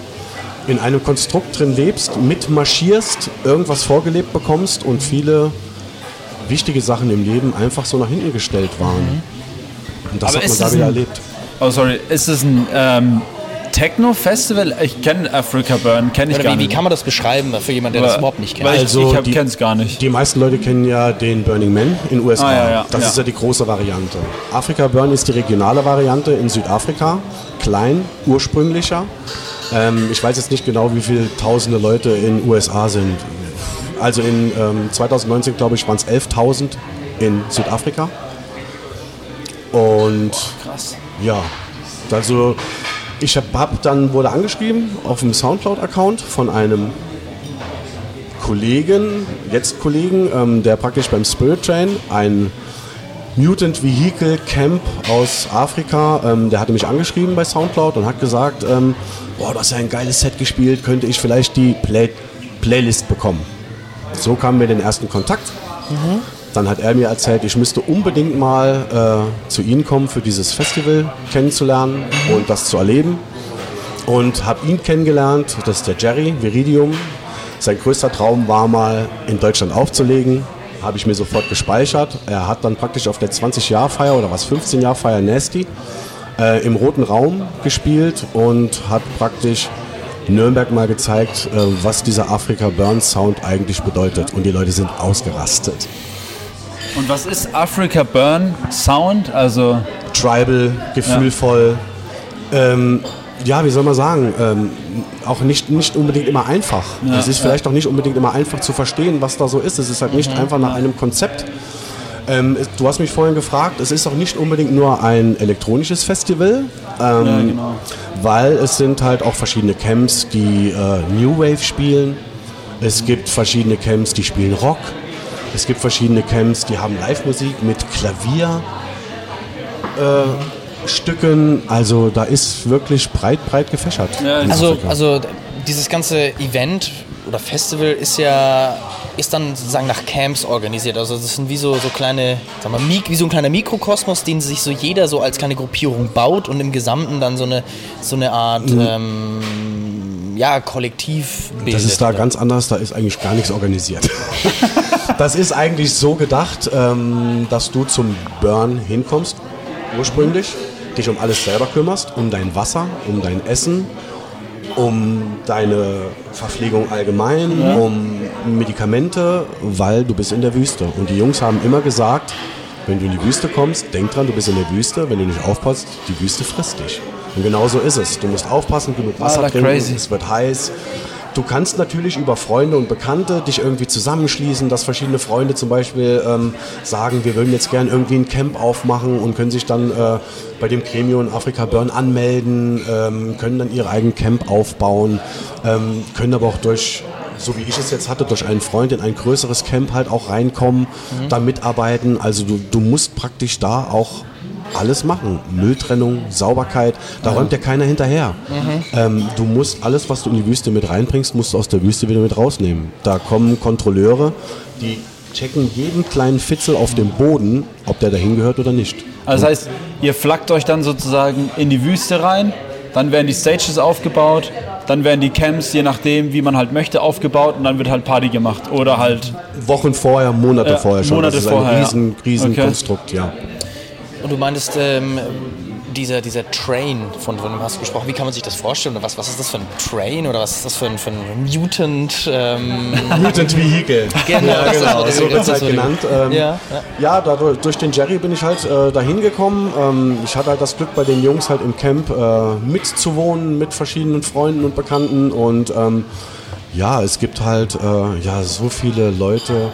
in einem Konstrukt drin lebst, mitmarschierst, irgendwas vorgelebt bekommst und viele wichtige Sachen im Leben einfach so nach hinten gestellt waren. Und das Aber hat man da wieder erlebt. Oh, sorry. Ist es ein ähm, Techno-Festival? Ich kenne Africa Burn, kenne ich Oder gar wie, wie nicht. kann man das beschreiben für jemanden, der das Weil- überhaupt nicht kennt? Also ich, kenne es gar nicht. Die meisten Leute kennen ja den Burning Man in den USA. Ah, ja, ja. Das Ja. ist ja die große Variante. Afrika Burn ist die regionale Variante in Südafrika. Klein, ursprünglicher. Ähm, ich weiß jetzt nicht genau, wie viele tausende Leute in den USA sind. Also in ähm, 2019, glaube ich, waren es 11.000 in Südafrika. Und Krass. ja, also ich hab dann wurde angeschrieben auf dem Soundcloud-Account von einem Kollegen, jetzt Kollegen, ähm, der praktisch beim Spirit Train ein Mutant Vehicle Camp aus Afrika, ähm, der hatte mich angeschrieben bei Soundcloud und hat gesagt, ähm, boah, du hast ja ein geiles Set gespielt, könnte ich vielleicht die Play Playlist bekommen. So kamen wir den ersten Kontakt. Dann hat er mir erzählt, ich müsste unbedingt mal äh, zu Ihnen kommen für dieses Festival kennenzulernen und das zu erleben. Und habe ihn kennengelernt, das ist der Jerry Viridium. Sein größter Traum war mal in Deutschland aufzulegen. Habe ich mir sofort gespeichert. Er hat dann praktisch auf der 20-Jahr-Feier oder was 15-Jahr-Feier Nasty äh, im Roten Raum gespielt und hat praktisch Nürnberg mal gezeigt, äh, was dieser Afrika Burn Sound eigentlich bedeutet. Und die Leute sind ausgerastet. Und was ist Africa Burn Sound? Also, tribal, gefühlvoll. Ähm, ja, wie soll man sagen, ähm, auch nicht, nicht unbedingt immer einfach. es ist vielleicht auch nicht unbedingt immer einfach zu verstehen, was da so ist. Es ist halt nicht einfach nach einem Konzept. Ähm, du hast mich vorhin gefragt, es ist auch nicht unbedingt nur ein elektronisches Festival, ähm, Ja, genau. weil es sind halt auch verschiedene Camps, die äh, New Wave spielen. Es gibt verschiedene Camps, die spielen Rock. Es gibt verschiedene Camps, die haben Live-Musik mit Klavier. Äh, also da ist wirklich breit, breit gefächert. Ja, Also, Afrika. also dieses ganze Event oder Festival ist ja ist dann sozusagen nach Camps organisiert. Also das sind wie so, so kleine, sag mal, wie so ein kleiner Mikrokosmos, den sich so jeder so als kleine Gruppierung baut und im Gesamten dann so eine so eine Art ähm, ja, Kollektiv bildet. Das ist da ganz anders, da ist eigentlich gar nichts organisiert. (laughs) das ist eigentlich so gedacht, ähm, dass du zum Burn hinkommst, ursprünglich, dich um alles selber kümmerst, um dein Wasser, um dein Essen, um deine Verpflegung allgemein, um Medikamente, weil du bist in der Wüste. Und die Jungs haben immer gesagt, wenn du in die Wüste kommst, denk dran, du bist in der Wüste, wenn du nicht aufpasst, die Wüste frisst dich. Und genau so ist es. Du musst aufpassen, genug Wasser Alter, trinken, crazy. es wird heiß. Du kannst natürlich über Freunde und Bekannte dich irgendwie zusammenschließen, dass verschiedene Freunde zum Beispiel ähm, sagen, wir würden jetzt gern irgendwie ein Camp aufmachen und können sich dann äh, bei dem Gremium Afrika Burn anmelden, ähm, können dann ihre eigenen Camp aufbauen, ähm, können aber auch durch, so wie ich es jetzt hatte, durch einen Freund in ein größeres Camp halt auch reinkommen, da mitarbeiten. Also du, du musst praktisch da auch alles machen. Mülltrennung, Sauberkeit, da räumt ja keiner hinterher. Ähm, du musst alles, was du in die Wüste mit reinbringst, musst du aus der Wüste wieder mit rausnehmen. Da kommen Kontrolleure, die checken jeden kleinen Fitzel auf dem Boden, ob der dahin gehört oder nicht. Also das heißt, ihr flackt euch dann sozusagen in die Wüste rein, dann werden die Stages aufgebaut, dann werden die Camps, je nachdem, wie man halt möchte, aufgebaut und dann wird halt Party gemacht. Oder halt, Wochen vorher, Monate Ja, vorher schon. Monate das ist vorher, ein ja. riesen, riesen Okay. Konstrukt, ja. Und du meintest, ähm, dieser, dieser Train, von, von dem hast du gesprochen, wie kann man sich das vorstellen? Oder was, was ist das für ein Train oder was ist das für ein, für ein Mutant? Ähm, (laughs) Mutant Vehicle. Genau, ja, ist genau. so- So wird es halt so- genannt. Ähm, Ja, ja. ja, dadurch, durch den Jerry bin ich halt äh, dahin gekommen. Ähm, ich hatte halt das Glück, bei den Jungs halt im Camp äh, mitzuwohnen mit verschiedenen Freunden und Bekannten. Und ähm, ja, es gibt halt äh, ja, so viele Leute,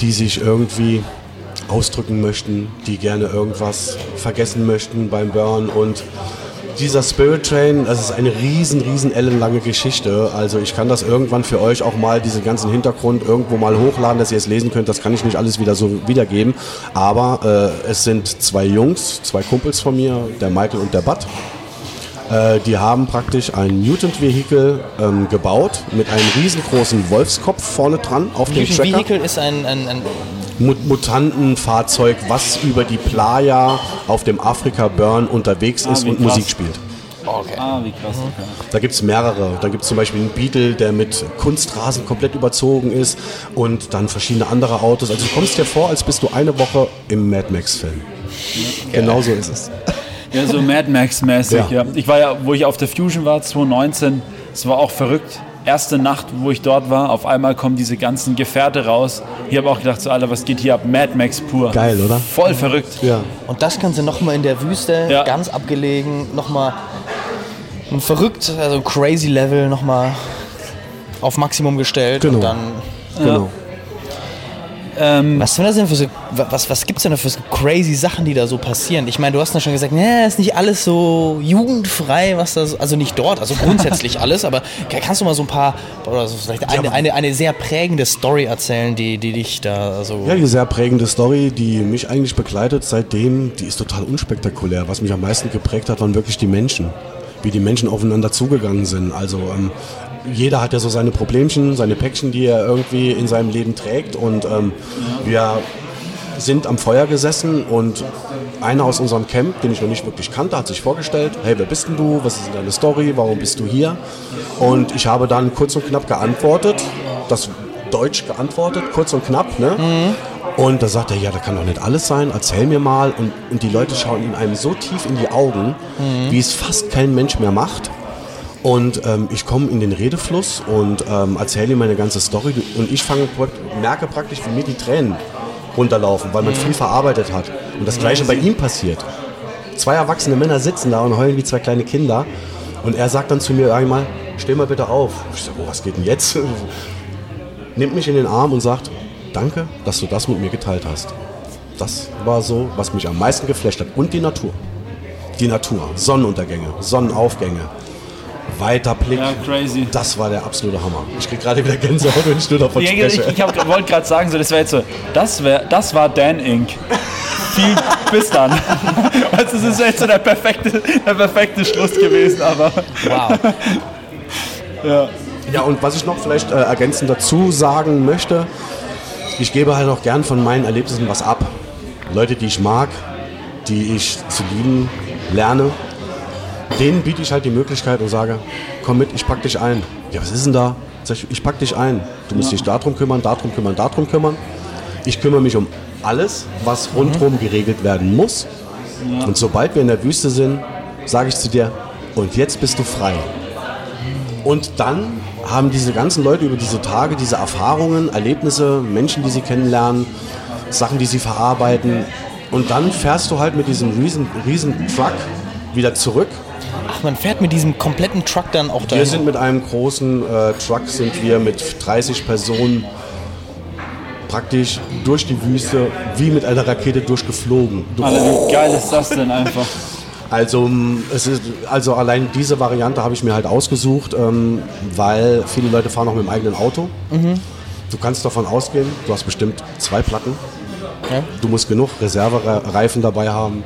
die sich irgendwie ausdrücken möchten, die gerne irgendwas vergessen möchten beim Burn und dieser Spirit Train, das ist eine riesen, riesen ellenlange Geschichte. Also ich kann das irgendwann für euch auch mal, diesen ganzen Hintergrund irgendwo mal hochladen, dass ihr es lesen könnt. Das kann ich nicht alles wieder so wiedergeben. Aber äh, es sind zwei Jungs, zwei Kumpels von mir, der Michael und der Bud. Äh, die haben praktisch ein Mutant-Vehikel ähm, gebaut mit einem riesengroßen Wolfskopf vorne dran auf dem Tracker. Vehicle ist ein, ein, ein Mutantenfahrzeug, was über die Playa auf dem Afrika Burn unterwegs ist wie und krass. Musik spielt. okay. ah, wie krass. Okay. Da gibt es mehrere. Da gibt es zum Beispiel einen Beetle, der mit Kunstrasen komplett überzogen ist und dann verschiedene andere Autos. Also du kommst dir vor, als bist du eine Woche im Mad Max-Film. Genau so ist es. Ja, so Mad Max-mäßig, Ja. ja. Ich war ja, wo ich auf der Fusion war, 2019, es war auch verrückt. Erste Nacht, wo ich dort war, auf einmal kommen diese ganzen Gefährte raus. Ich habe auch gedacht, so, Alter, was geht hier ab? Mad Max pur. Geil, oder? Voll verrückt. Ja. Und das Ganze nochmal in der Wüste, Ja. ganz abgelegen, nochmal ein verrückt, also crazy Level nochmal auf Maximum gestellt Genau. und dann Genau. Ähm, was, sind das denn für so, was, was gibt es denn da für so crazy Sachen, die da so passieren? Ich meine, du hast ja schon gesagt, nee, ist nicht alles so jugendfrei, was das, also nicht dort, also grundsätzlich (laughs) alles, aber kannst du mal so ein paar, oder so vielleicht eine, eine, eine sehr prägende Story erzählen, die, die dich da so. Ja, die sehr prägende Story, die mich eigentlich begleitet seitdem, die ist total unspektakulär. Was mich am meisten geprägt hat, waren wirklich die Menschen wie die Menschen aufeinander zugegangen sind. Also ähm, jeder hat ja so seine Problemchen, seine Päckchen, die er irgendwie in seinem Leben trägt. Und ähm, wir sind am Feuer gesessen und einer aus unserem Camp, den ich noch nicht wirklich kannte, hat sich vorgestellt, hey, wer bist denn du? Was ist denn deine Story? Warum bist du hier? Und ich habe dann kurz und knapp geantwortet, das Deutsch geantwortet, kurz und knapp, ne? Mhm. Und da sagt er, ja, das kann doch nicht alles sein, erzähl mir mal. Und, und die Leute schauen ihn einem so tief in die Augen, mhm. wie es fast kein Mensch mehr macht. Und ähm, ich komme in den Redefluss und ähm, erzähle ihm meine ganze Story und ich fange, merke praktisch, wie mir die Tränen runterlaufen, weil man mhm. viel verarbeitet hat. Und das gleiche bei ihm passiert. Zwei erwachsene Männer sitzen da und heulen wie zwei kleine Kinder. Und er sagt dann zu mir einmal, steh mal bitte auf. Ich sage, oh, was geht denn jetzt? (laughs) Nimmt mich in den Arm und sagt, danke, dass du das mit mir geteilt hast. Das war so, was mich am meisten geflasht hat. Und die Natur. Die Natur. Sonnenuntergänge, Sonnenaufgänge weiter Blick. Ja, crazy. Das war der absolute Hammer. Ich krieg gerade wieder Gänsehaut, wenn ich nur davon spreche. Ich, ich wollte gerade sagen, so, das wäre jetzt so, das, wär, das war Dan Inc. Viel bis dann. (laughs) also, das ist jetzt so der perfekte, der perfekte Schluss gewesen, aber. Wow. (laughs) ja. Ja, und was ich noch vielleicht äh, ergänzend dazu sagen möchte, ich gebe halt auch gern von meinen Erlebnissen was ab. Leute, die ich mag, die ich zu lieben lerne denen biete ich halt die Möglichkeit und sage, komm mit, ich pack dich ein. Ja, was ist denn da? Sag ich, ich pack dich ein. Du musst dich darum kümmern, darum kümmern, darum kümmern. Ich kümmere mich um alles, was rundherum geregelt werden muss. Und sobald wir in der Wüste sind, sage ich zu dir, und jetzt bist du frei. Und dann haben diese ganzen Leute über diese Tage diese Erfahrungen, Erlebnisse, Menschen, die sie kennenlernen, Sachen, die sie verarbeiten. Und dann fährst du halt mit diesem riesen, riesen Truck wieder zurück Ach, man fährt mit diesem kompletten Truck dann auch da. Wir sind mit einem großen äh, Truck sind wir mit 30 Personen praktisch durch die Wüste wie mit einer Rakete durchgeflogen. Alter, wie geil ist das denn einfach? (laughs) Also, es ist, also allein diese Variante habe ich mir halt ausgesucht, ähm, weil viele Leute fahren auch mit dem eigenen Auto. Mhm. Du kannst davon ausgehen, du hast bestimmt zwei Platten. Okay. Du musst genug Reservereifen dabei haben.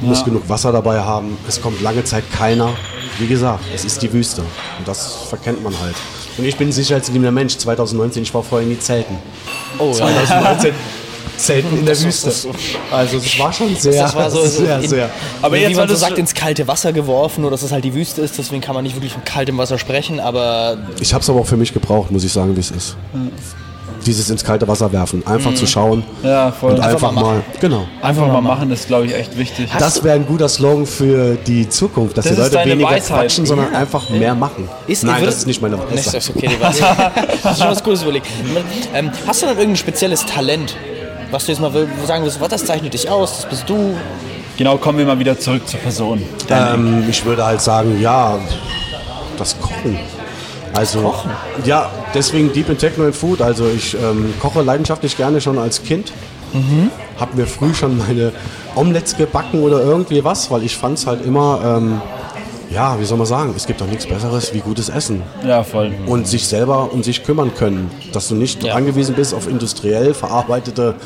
Du musst genug Wasser dabei haben. Es kommt lange Zeit keiner. Wie gesagt, es ist die Wüste. Und das verkennt man halt. Und ich bin ein sicherheitsliebender Mensch. 2019, ich war vorher nie Zelten. Oh, 2019 ja. (laughs) Zelten in der Wüste. Also es war schon sehr, das war so, (laughs) sehr, in, sehr. Aber jetzt, wie man so sagt, ins kalte Wasser geworfen oder dass es halt die Wüste ist, deswegen kann man nicht wirklich von kaltem Wasser sprechen, aber... Ich habe es aber auch für mich gebraucht, muss ich sagen, wie es ist dieses ins kalte Wasser werfen. Einfach mhm. zu schauen. Ja, voll. Und einfach, einfach mal, mal, genau. Einfach, mal machen, ist, glaube ich, echt wichtig. das wäre ein guter Slogan für die Zukunft, dass das die Leute weniger Weisheit. quatschen, sondern ja. einfach mehr machen. Ist, Nein, das ist nicht meine Weisheit. Das ist okay, die Weisheit. (laughs) hast schon was Gutes überlegt. Ähm, hast du dann irgendein spezielles Talent, was du jetzt mal sagen willst, was das zeichnet dich aus, das bist du? Genau, kommen wir mal wieder zurück zur Person. Ähm, ich würde halt sagen, ja, das Kochen. Also, Kochen. ja, deswegen Deep in Techno and Food. Also, ich ähm, koche leidenschaftlich gerne schon als Kind. Mhm. Hab mir früh schon meine Omelettes gebacken oder irgendwie was, weil ich fand es halt immer, ähm, ja, wie soll man sagen, es gibt doch nichts Besseres wie gutes Essen. Ja, voll. Und sich selber um sich kümmern können. Dass du nicht ja. angewiesen bist auf industriell verarbeitete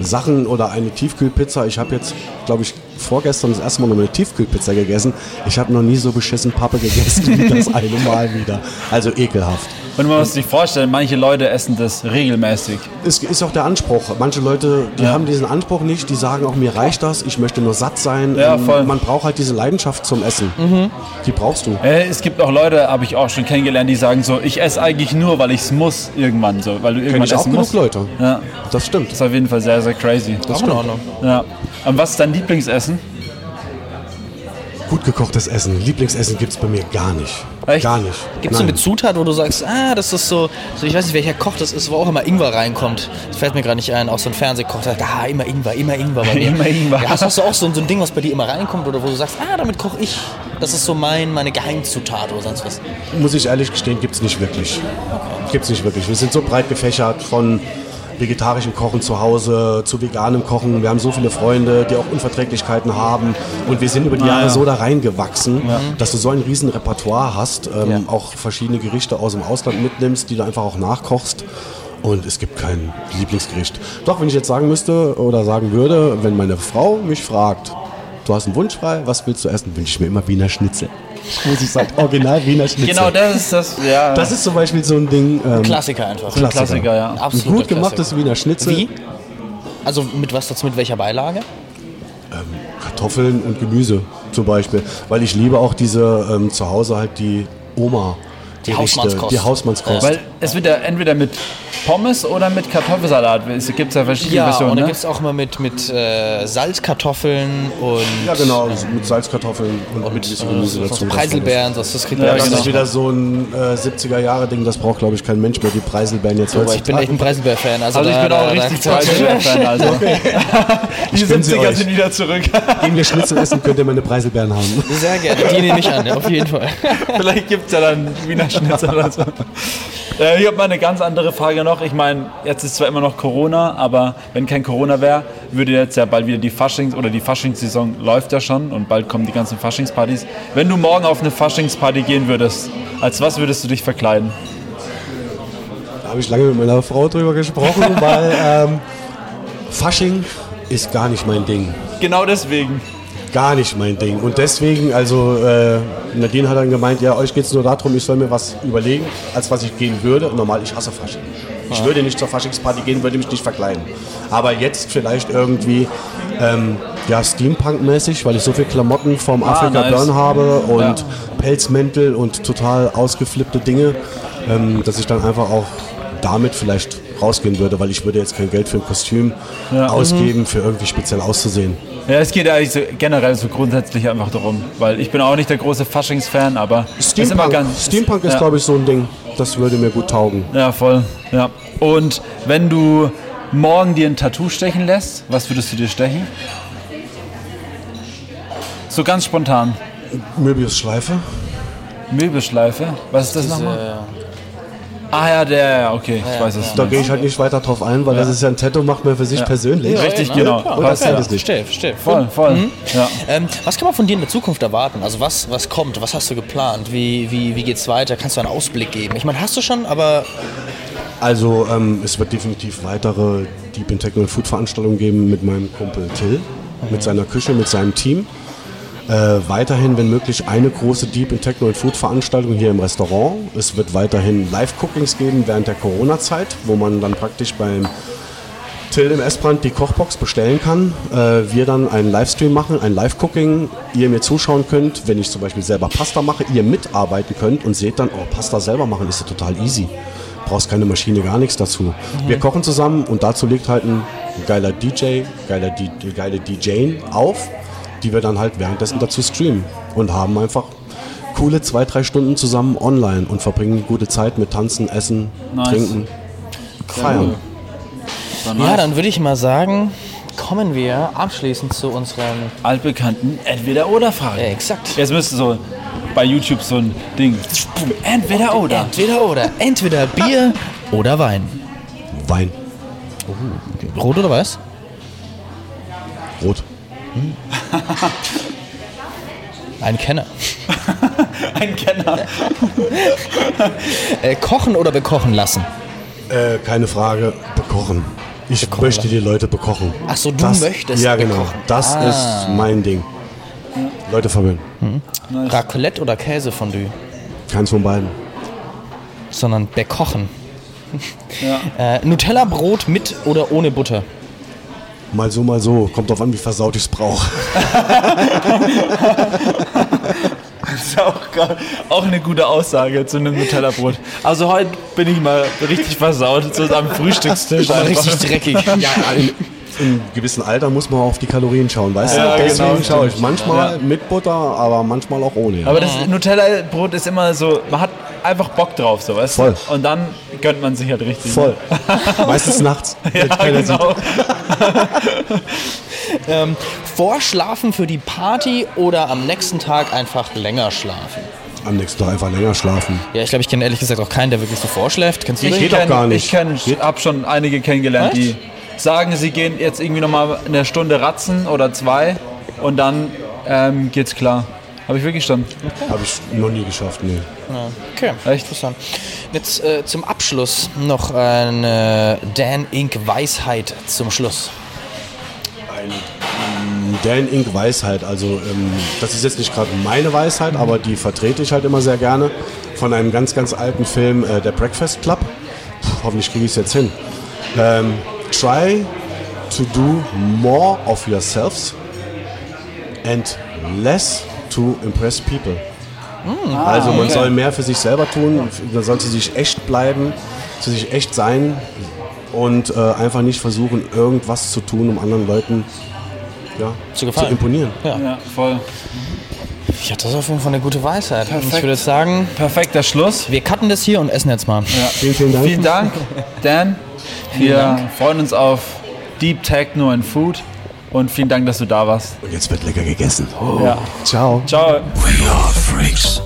Sachen oder eine Tiefkühlpizza. Ich habe jetzt, glaube ich, vorgestern das erste Mal noch eine Tiefkühlpizza gegessen. Ich habe noch nie so beschissen Pappe gegessen wie das (laughs) eine Mal wieder. Also ekelhaft. Und man muss sich vorstellen, manche Leute essen das regelmäßig. Es ist auch der Anspruch. Manche Leute, die ja. haben diesen Anspruch nicht, die sagen auch, mir reicht das, ich möchte nur satt sein. Ja, voll. Man braucht halt diese Leidenschaft zum Essen. Mhm. Die brauchst du. Es gibt auch Leute, habe ich auch schon kennengelernt, die sagen so, ich esse eigentlich nur, weil ich es muss irgendwann so, weil du irgendwann Kenn ich essen auch musst. genug Leute. Ja. Das stimmt. Das ist auf jeden Fall sehr, sehr crazy. Das stimmt. Ja. Und was ist dein Lieblingsessen? Gut gekochtes Essen. Lieblingsessen gibt es bei mir gar nicht. Echt? Gar nicht. Gibt es so eine Zutat, wo du sagst, ah, das ist so, so, ich weiß nicht, welcher Koch das ist, wo auch immer Ingwer reinkommt. Das fällt mir gerade nicht ein. Auch so ein Fernsehkoch, der sagt, ah, immer Ingwer, immer Ingwer bei (laughs) mir. immer Ingwer. Ja, hast, du auch so, so ein Ding, was bei dir immer reinkommt oder wo du sagst, ah, damit koche ich? das ist so mein, meine Geheimzutat oder sonst was? Muss ich ehrlich gestehen, gibt es nicht wirklich. Gibt es nicht wirklich. Wir sind so breit gefächert von vegetarischem Kochen zu Hause zu veganem Kochen. Wir haben so viele Freunde, die auch Unverträglichkeiten haben. Und wir sind über die Ah, Jahre ja. so da reingewachsen, dass du so ein riesen Repertoire hast, ähm, auch verschiedene Gerichte aus dem Ausland mitnimmst, die du einfach auch nachkochst. Und es gibt kein Lieblingsgericht. Doch, wenn ich jetzt sagen müsste oder sagen würde, wenn meine Frau mich fragt, du hast einen Wunsch frei, was willst du essen, wünsche ich mir immer Wiener Schnitzel. (laughs) Muss ich sagen, original Wiener Schnitzel. Genau, das ist das, ja. Das ist zum Beispiel so ein Ding. Ähm, Klassiker einfach. ein Klassiker, ja. ein Absoluter gut gemachtes Klassiker. Wiener Schnitzel. Wie? Also mit was dazu, mit welcher Beilage? Kartoffeln und Gemüse zum Beispiel. Weil ich liebe auch diese ähm, zu Hause halt die Oma. Die Gerichte, Hausmannskost. Die Hausmannskost. Weil es wird ja entweder mit Pommes oder mit Kartoffelsalat. Es gibt ja verschiedene Ja, Versionen. und dann Ne? gibt es auch mal mit, mit äh, Salzkartoffeln und, ja, genau, so mit Salzkartoffeln und, mit ein bisschen Gemüse äh, dazu. so Preiselbeeren. Das, das kriegt Ja, man Das genau. ist wieder so ein äh, 70er-Jahre-Ding, das braucht, glaube ich, kein Mensch mehr, die Preiselbeeren jetzt Aber ich bin echt ein Preiselbeer-Fan. Also, Also ich da, bin auch da, richtig Preiselbeer-Fan. Also. (laughs) Die gönn sie 70er euch. sind wieder zurück. (laughs) Gehen wir Schnitzel essen, könnt ihr meine Preiselbeeren haben. Sehr gerne. Die nehme ich an, auf jeden Fall. (laughs) Vielleicht gibt es ja dann Wiener Schnitzel oder so. Äh, ich habe mal eine ganz andere Frage noch. Ich meine, jetzt ist zwar immer noch Corona, aber wenn kein Corona wäre, würde jetzt ja bald wieder die Faschings- oder die Faschingssaison läuft ja schon und bald kommen die ganzen Faschingspartys. Wenn du morgen auf eine Faschingsparty gehen würdest, als was würdest du dich verkleiden? Da habe ich lange mit meiner Frau drüber gesprochen, (laughs) weil ähm, Fasching ist gar nicht mein Ding. Genau deswegen. Gar nicht mein Ding. Und deswegen, also äh, Nadine hat dann gemeint, ja, euch geht es nur darum, ich soll mir was überlegen, als was ich gehen würde. Normal, ich hasse Fasching. Ich würde nicht zur Faschingsparty gehen, würde mich nicht verkleiden. Aber jetzt vielleicht irgendwie, ähm, ja, Steampunk-mäßig, weil ich so viel Klamotten vom Afrika nice. Burn habe und Ja. Pelzmäntel und total ausgeflippte Dinge, ähm, dass ich dann einfach auch damit vielleicht rausgehen würde, weil ich würde jetzt kein Geld für ein Kostüm Ja. ausgeben, für irgendwie speziell auszusehen. Ja, es geht eigentlich so generell so grundsätzlich einfach darum, weil ich bin auch nicht der große Faschings-Fan, aber es ist immer Steampunk, ganz. Steampunk ist, ja. glaube ich, so ein Ding. Das würde mir gut taugen. Ja, voll. Ja. Und wenn du morgen dir ein Tattoo stechen lässt, was würdest du dir stechen? So ganz spontan. Möbius-Schleife. Möbelschleife. Was ist das nochmal? Ah ja, der, okay, ich weiß es. Da gehe ich halt nicht weiter drauf ein, weil das ist ja ein Tattoo, macht man für sich persönlich. Richtig, Ja, genau. Und das ja. ist nicht. Verstehe, verstehe. Voll, voll. Ja. Ähm, was kann man von dir in der Zukunft erwarten? Also was, was kommt? Was hast du geplant? Wie, wie, wie geht's weiter? Kannst du einen Ausblick geben? Ich meine, hast du schon, aber Also ähm, es wird definitiv weitere Deep in Techno Food Veranstaltungen geben mit meinem Kumpel Till, mit seiner Küche, mit seinem Team. Äh, weiterhin, wenn möglich, eine große Deep in Techno und Food Veranstaltung hier im Restaurant. Es wird weiterhin Live-Cookings geben während der Corona-Zeit, wo man dann praktisch beim Till im Essbrand die Kochbox bestellen kann. Äh, wir dann einen Livestream machen, ein Live-Cooking. Ihr mir zuschauen könnt, wenn ich zum Beispiel selber Pasta mache, ihr mitarbeiten könnt und seht dann, oh, Pasta selber machen ist ja total easy. Brauchst keine Maschine, gar nichts dazu. Wir kochen zusammen und dazu legt halt ein geiler DJ, geiler D geile DJ auf, die wir dann halt währenddessen dazu streamen und haben einfach coole zwei, drei Stunden zusammen online und verbringen gute Zeit mit Tanzen, Essen, Nice. Trinken, Feiern. ja, dann würde ich mal sagen, kommen wir abschließend zu unseren. Altbekannten Entweder-Oder-Fragen. Ja, exakt. Jetzt müsste so bei YouTube so ein Ding. Entweder-Oder. Entweder oder. Entweder Bier (laughs) oder Wein. Wein, Rot oder weiß? Rot. (laughs) Ein Kenner. (laughs) Ein Kenner. Äh, kochen oder bekochen lassen? Äh, keine Frage, bekochen. Ich Bekochen möchte die Leute bekochen. Ach so, du möchtest Ja, genau. bekochen. Das Ah. ist mein Ding. Leute verwöhnen. Raclette oder Käsefondue? Keins von beiden. Sondern bekochen. Ja. (laughs) Äh, Nutella-Brot mit oder ohne Butter? Mal so, mal so. Kommt drauf an, wie versaut ich es brauche. Das (laughs) ist auch, auch eine gute Aussage zu einem Nutella-Brot. Also heute bin ich mal richtig versaut, so am Frühstückstisch. Richtig dreckig. (laughs) Ja, in, gewissen Alter muss man auch auf die Kalorien schauen, weißt Ja, du? Deswegen genau, schaue ich manchmal Ja. mit Butter, aber manchmal auch ohne. Ja. Aber das Nutella-Brot ist immer so, man hat einfach Bock drauf, so weißt Voll. du? Und dann gönnt man sich halt richtig. Voll. (laughs) Meistens nachts. Ja, genau. (laughs) Ähm, vorschlafen für die Party oder am nächsten Tag einfach länger schlafen? Am nächsten Tag einfach länger schlafen. Ja, ich glaube, ich kenne ehrlich gesagt auch keinen, der wirklich so vorschläft. Kennst du Ich den? geht doch kenn- gar nicht. Ich kenn, habe schon einige kennengelernt, Echt? die sagen, sie gehen jetzt irgendwie nochmal eine Stunde ratzen oder zwei und dann ähm, geht's klar. Habe ich wirklich schon. Habe ich noch nie geschafft, nee. Okay, Echt? interessant. Jetzt äh, zum Abschluss noch eine Dan Inc. Weisheit zum Schluss. Dan Inc. Weisheit, also ähm, das ist jetzt nicht gerade meine Weisheit, aber die vertrete ich halt immer sehr gerne. Von einem ganz, ganz alten Film, äh, der Breakfast Club. Puh, hoffentlich kriege ich es jetzt hin. Ähm, try to do more of yourselves and less to impress people. also man okay. soll mehr für sich selber tun, man soll zu sich echt bleiben, zu sich echt sein und äh, einfach nicht versuchen, irgendwas zu tun, um anderen Leuten ja, Zu gefallen. imponieren. Ja, voll. Ja, das ist auf jeden Fall eine gute Weisheit. Und Ich Perfekt. würde sagen, Perfekter Schluss. wir cutten das hier und essen jetzt mal. Vielen, vielen Dank. Vielen Dank, Dan. Wir freuen uns auf Deep Techno and Food und vielen Dank, dass du da warst. Und jetzt wird lecker gegessen. Ja. Ciao. Ciao. We are freaks.